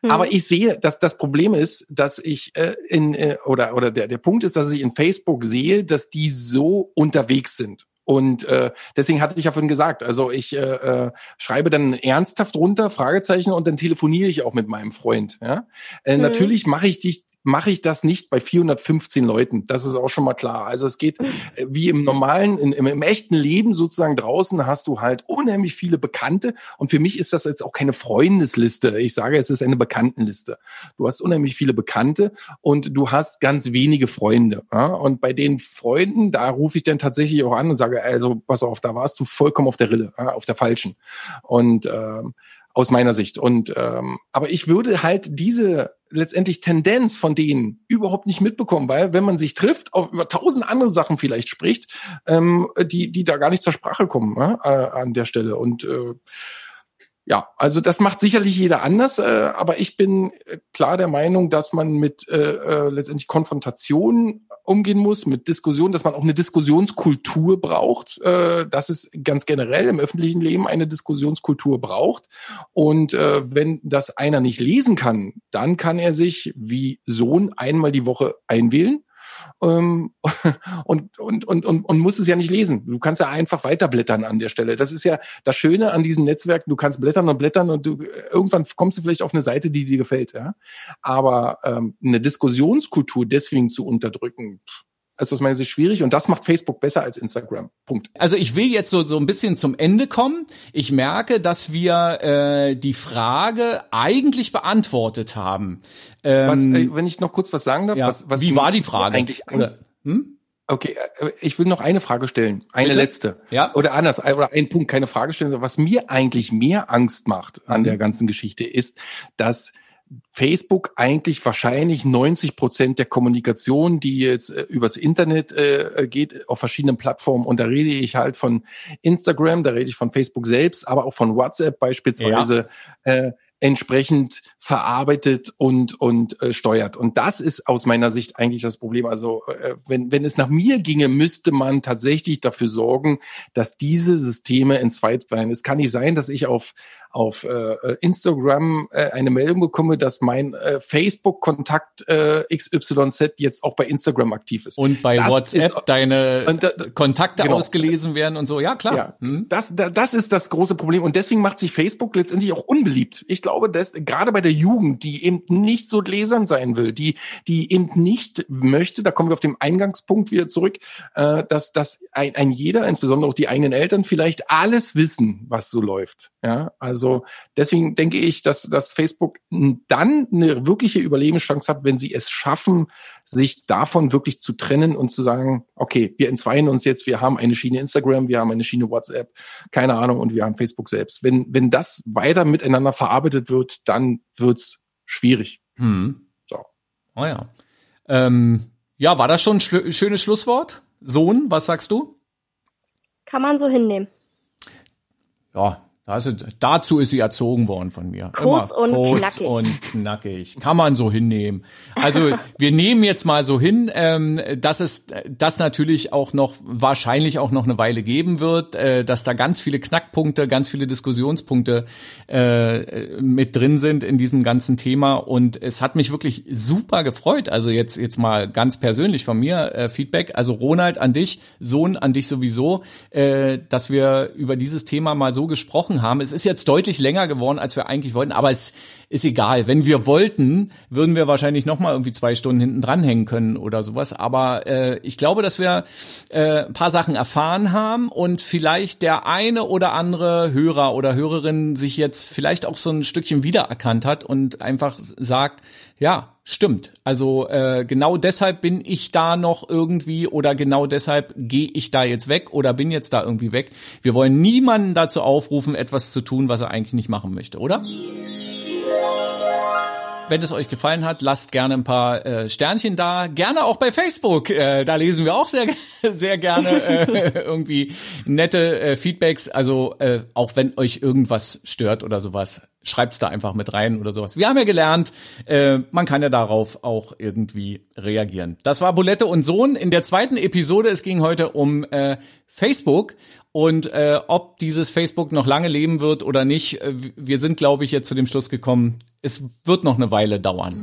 Mhm. Aber ich sehe, dass das Problem ist, dass ich äh, in äh, oder oder der der Punkt ist, dass ich in Facebook sehe, dass die so unterwegs sind. Und äh, deswegen hatte ich ja vorhin gesagt, also ich äh, äh, schreibe dann ernsthaft runter, Fragezeichen, und dann telefoniere ich auch mit meinem Freund. Ja? Äh, mhm. Natürlich mache ich dich mache ich das nicht bei 415 Leuten. Das ist auch schon mal klar. Also es geht äh, wie im normalen, in, im, im, echten Leben sozusagen draußen hast du halt unheimlich viele Bekannte. Und für mich ist das jetzt auch keine Freundesliste. Ich sage, es ist eine Bekanntenliste. Du hast unheimlich viele Bekannte und du hast ganz wenige Freunde. Ja? Und bei den Freunden, da rufe ich dann tatsächlich auch an und sage, also pass auf, da warst du vollkommen auf der Rille, ja? auf der falschen. Und ähm, aus meiner Sicht. Und ähm, aber ich würde halt diese letztendlich Tendenz von denen überhaupt nicht mitbekommen, weil wenn man sich trifft, auch über tausend andere Sachen vielleicht spricht, ähm, die die da gar nicht zur Sprache kommen ne, äh, an der Stelle. Und äh, ja, also das macht sicherlich jeder anders, äh, aber ich bin äh, klar der Meinung, dass man mit äh, äh, letztendlich Konfrontation umgehen muss, mit Diskussion, dass man auch eine Diskussionskultur braucht, äh, dass es ganz generell im öffentlichen Leben eine Diskussionskultur braucht. Und äh, wenn das einer nicht lesen kann, dann kann er sich wie Sohn einmal die Woche einwählen ähm, (laughs) und, und, und, und, und musst es ja nicht lesen. Du kannst ja einfach weiterblättern an der Stelle. Das ist ja das Schöne an diesen Netzwerken. Du kannst blättern und blättern und du irgendwann kommst du vielleicht auf eine Seite, die dir gefällt. Ja? Aber ähm, eine Diskussionskultur deswegen zu unterdrücken, also aus meiner Sicht schwierig und das macht Facebook besser als Instagram. Punkt. Also ich will jetzt so so ein bisschen zum Ende kommen. Ich merke, dass wir äh, die Frage eigentlich beantwortet haben. Ähm, was, äh, wenn ich noch kurz was sagen darf, ja, was, was wie war die Frage? Eigentlich, Oder, hm? Okay, äh, ich will noch eine Frage stellen, eine Bitte? letzte. Ja. Oder anders, oder ein Punkt, keine Frage stellen. Was mir eigentlich mehr Angst macht an mhm. der ganzen Geschichte ist, dass Facebook eigentlich wahrscheinlich 90 Prozent der Kommunikation, die jetzt äh, übers Internet äh, geht, auf verschiedenen Plattformen. Und da rede ich halt von Instagram, da rede ich von Facebook selbst, aber auch von WhatsApp beispielsweise. Ja. Äh, entsprechend verarbeitet und und äh, steuert. Und das ist aus meiner Sicht eigentlich das Problem. Also äh, wenn wenn es nach mir ginge, müsste man tatsächlich dafür sorgen, dass diese Systeme in Zweitwein. Es kann nicht sein, dass ich auf auf äh, Instagram äh, eine Meldung bekomme, dass mein äh, Facebook-Kontakt äh, XYZ jetzt auch bei Instagram aktiv ist. Und bei das WhatsApp ist, deine und, äh, Kontakte genau. ausgelesen werden und so. Ja, klar. Ja, hm. das, das ist das große Problem. Und deswegen macht sich Facebook letztendlich auch unbeliebt. Ich glaube, dass gerade bei der Jugend, die eben nicht so gläsern sein will, die, die eben nicht möchte, da kommen wir auf den Eingangspunkt wieder zurück, äh, dass, dass ein, ein jeder, insbesondere auch die eigenen Eltern, vielleicht alles wissen, was so läuft. Ja, also deswegen denke ich, dass, dass Facebook dann eine wirkliche Überlebenschance hat, wenn sie es schaffen, sich davon wirklich zu trennen und zu sagen, okay, wir entzweien uns jetzt, wir haben eine Schiene Instagram, wir haben eine Schiene WhatsApp, keine Ahnung, und wir haben Facebook selbst. Wenn, wenn das weiter miteinander verarbeitet wird, dann wird's schwierig. Hm. So. Oh ja. Ähm, ja, war das schon ein schl schönes Schlusswort? Sohn, was sagst du? Kann man so hinnehmen. Ja, also dazu ist sie erzogen worden von mir. Kurz Immer und kurz knackig. und knackig. Kann man so hinnehmen. Also wir nehmen jetzt mal so hin, ähm, dass es das natürlich auch noch wahrscheinlich auch noch eine Weile geben wird, äh, dass da ganz viele Knackpunkte, ganz viele Diskussionspunkte äh, mit drin sind in diesem ganzen Thema. Und es hat mich wirklich super gefreut. Also jetzt jetzt mal ganz persönlich von mir äh, Feedback. Also Ronald an dich, Sohn an dich sowieso, dass wir über dieses Thema mal so gesprochen gesprochen haben. Es ist jetzt deutlich länger geworden, als wir eigentlich wollten, aber es ist egal. Wenn wir wollten, würden wir wahrscheinlich noch mal irgendwie zwei Stunden hinten dranhängen können oder sowas. Aber äh, ich glaube, dass wir äh, ein paar Sachen erfahren haben und vielleicht der eine oder andere Hörer oder Hörerin sich jetzt vielleicht auch so ein Stückchen wiedererkannt hat und einfach sagt, ja, stimmt. Also äh, genau deshalb bin ich da noch irgendwie oder genau deshalb gehe ich da jetzt weg oder bin jetzt da irgendwie weg. Wir wollen niemanden dazu aufrufen, etwas zu tun, was er eigentlich nicht machen möchte, oder? Wenn es euch gefallen hat, lasst gerne ein paar äh, Sternchen da. Gerne auch bei Facebook. Äh, da lesen wir auch sehr, (laughs) sehr gerne äh, (laughs) irgendwie nette äh, Feedbacks. Also äh, auch wenn euch irgendwas stört oder sowas, schreibt's da einfach mit rein oder sowas. Wir haben ja gelernt, äh, man kann ja darauf auch irgendwie reagieren. Das war Bulette und Sohn in der zweiten Episode. Es ging heute um äh, Facebook und äh, ob dieses Facebook noch lange leben wird oder nicht. Äh, wir sind, glaube ich, jetzt zu dem Schluss gekommen, es wird noch eine Weile dauern.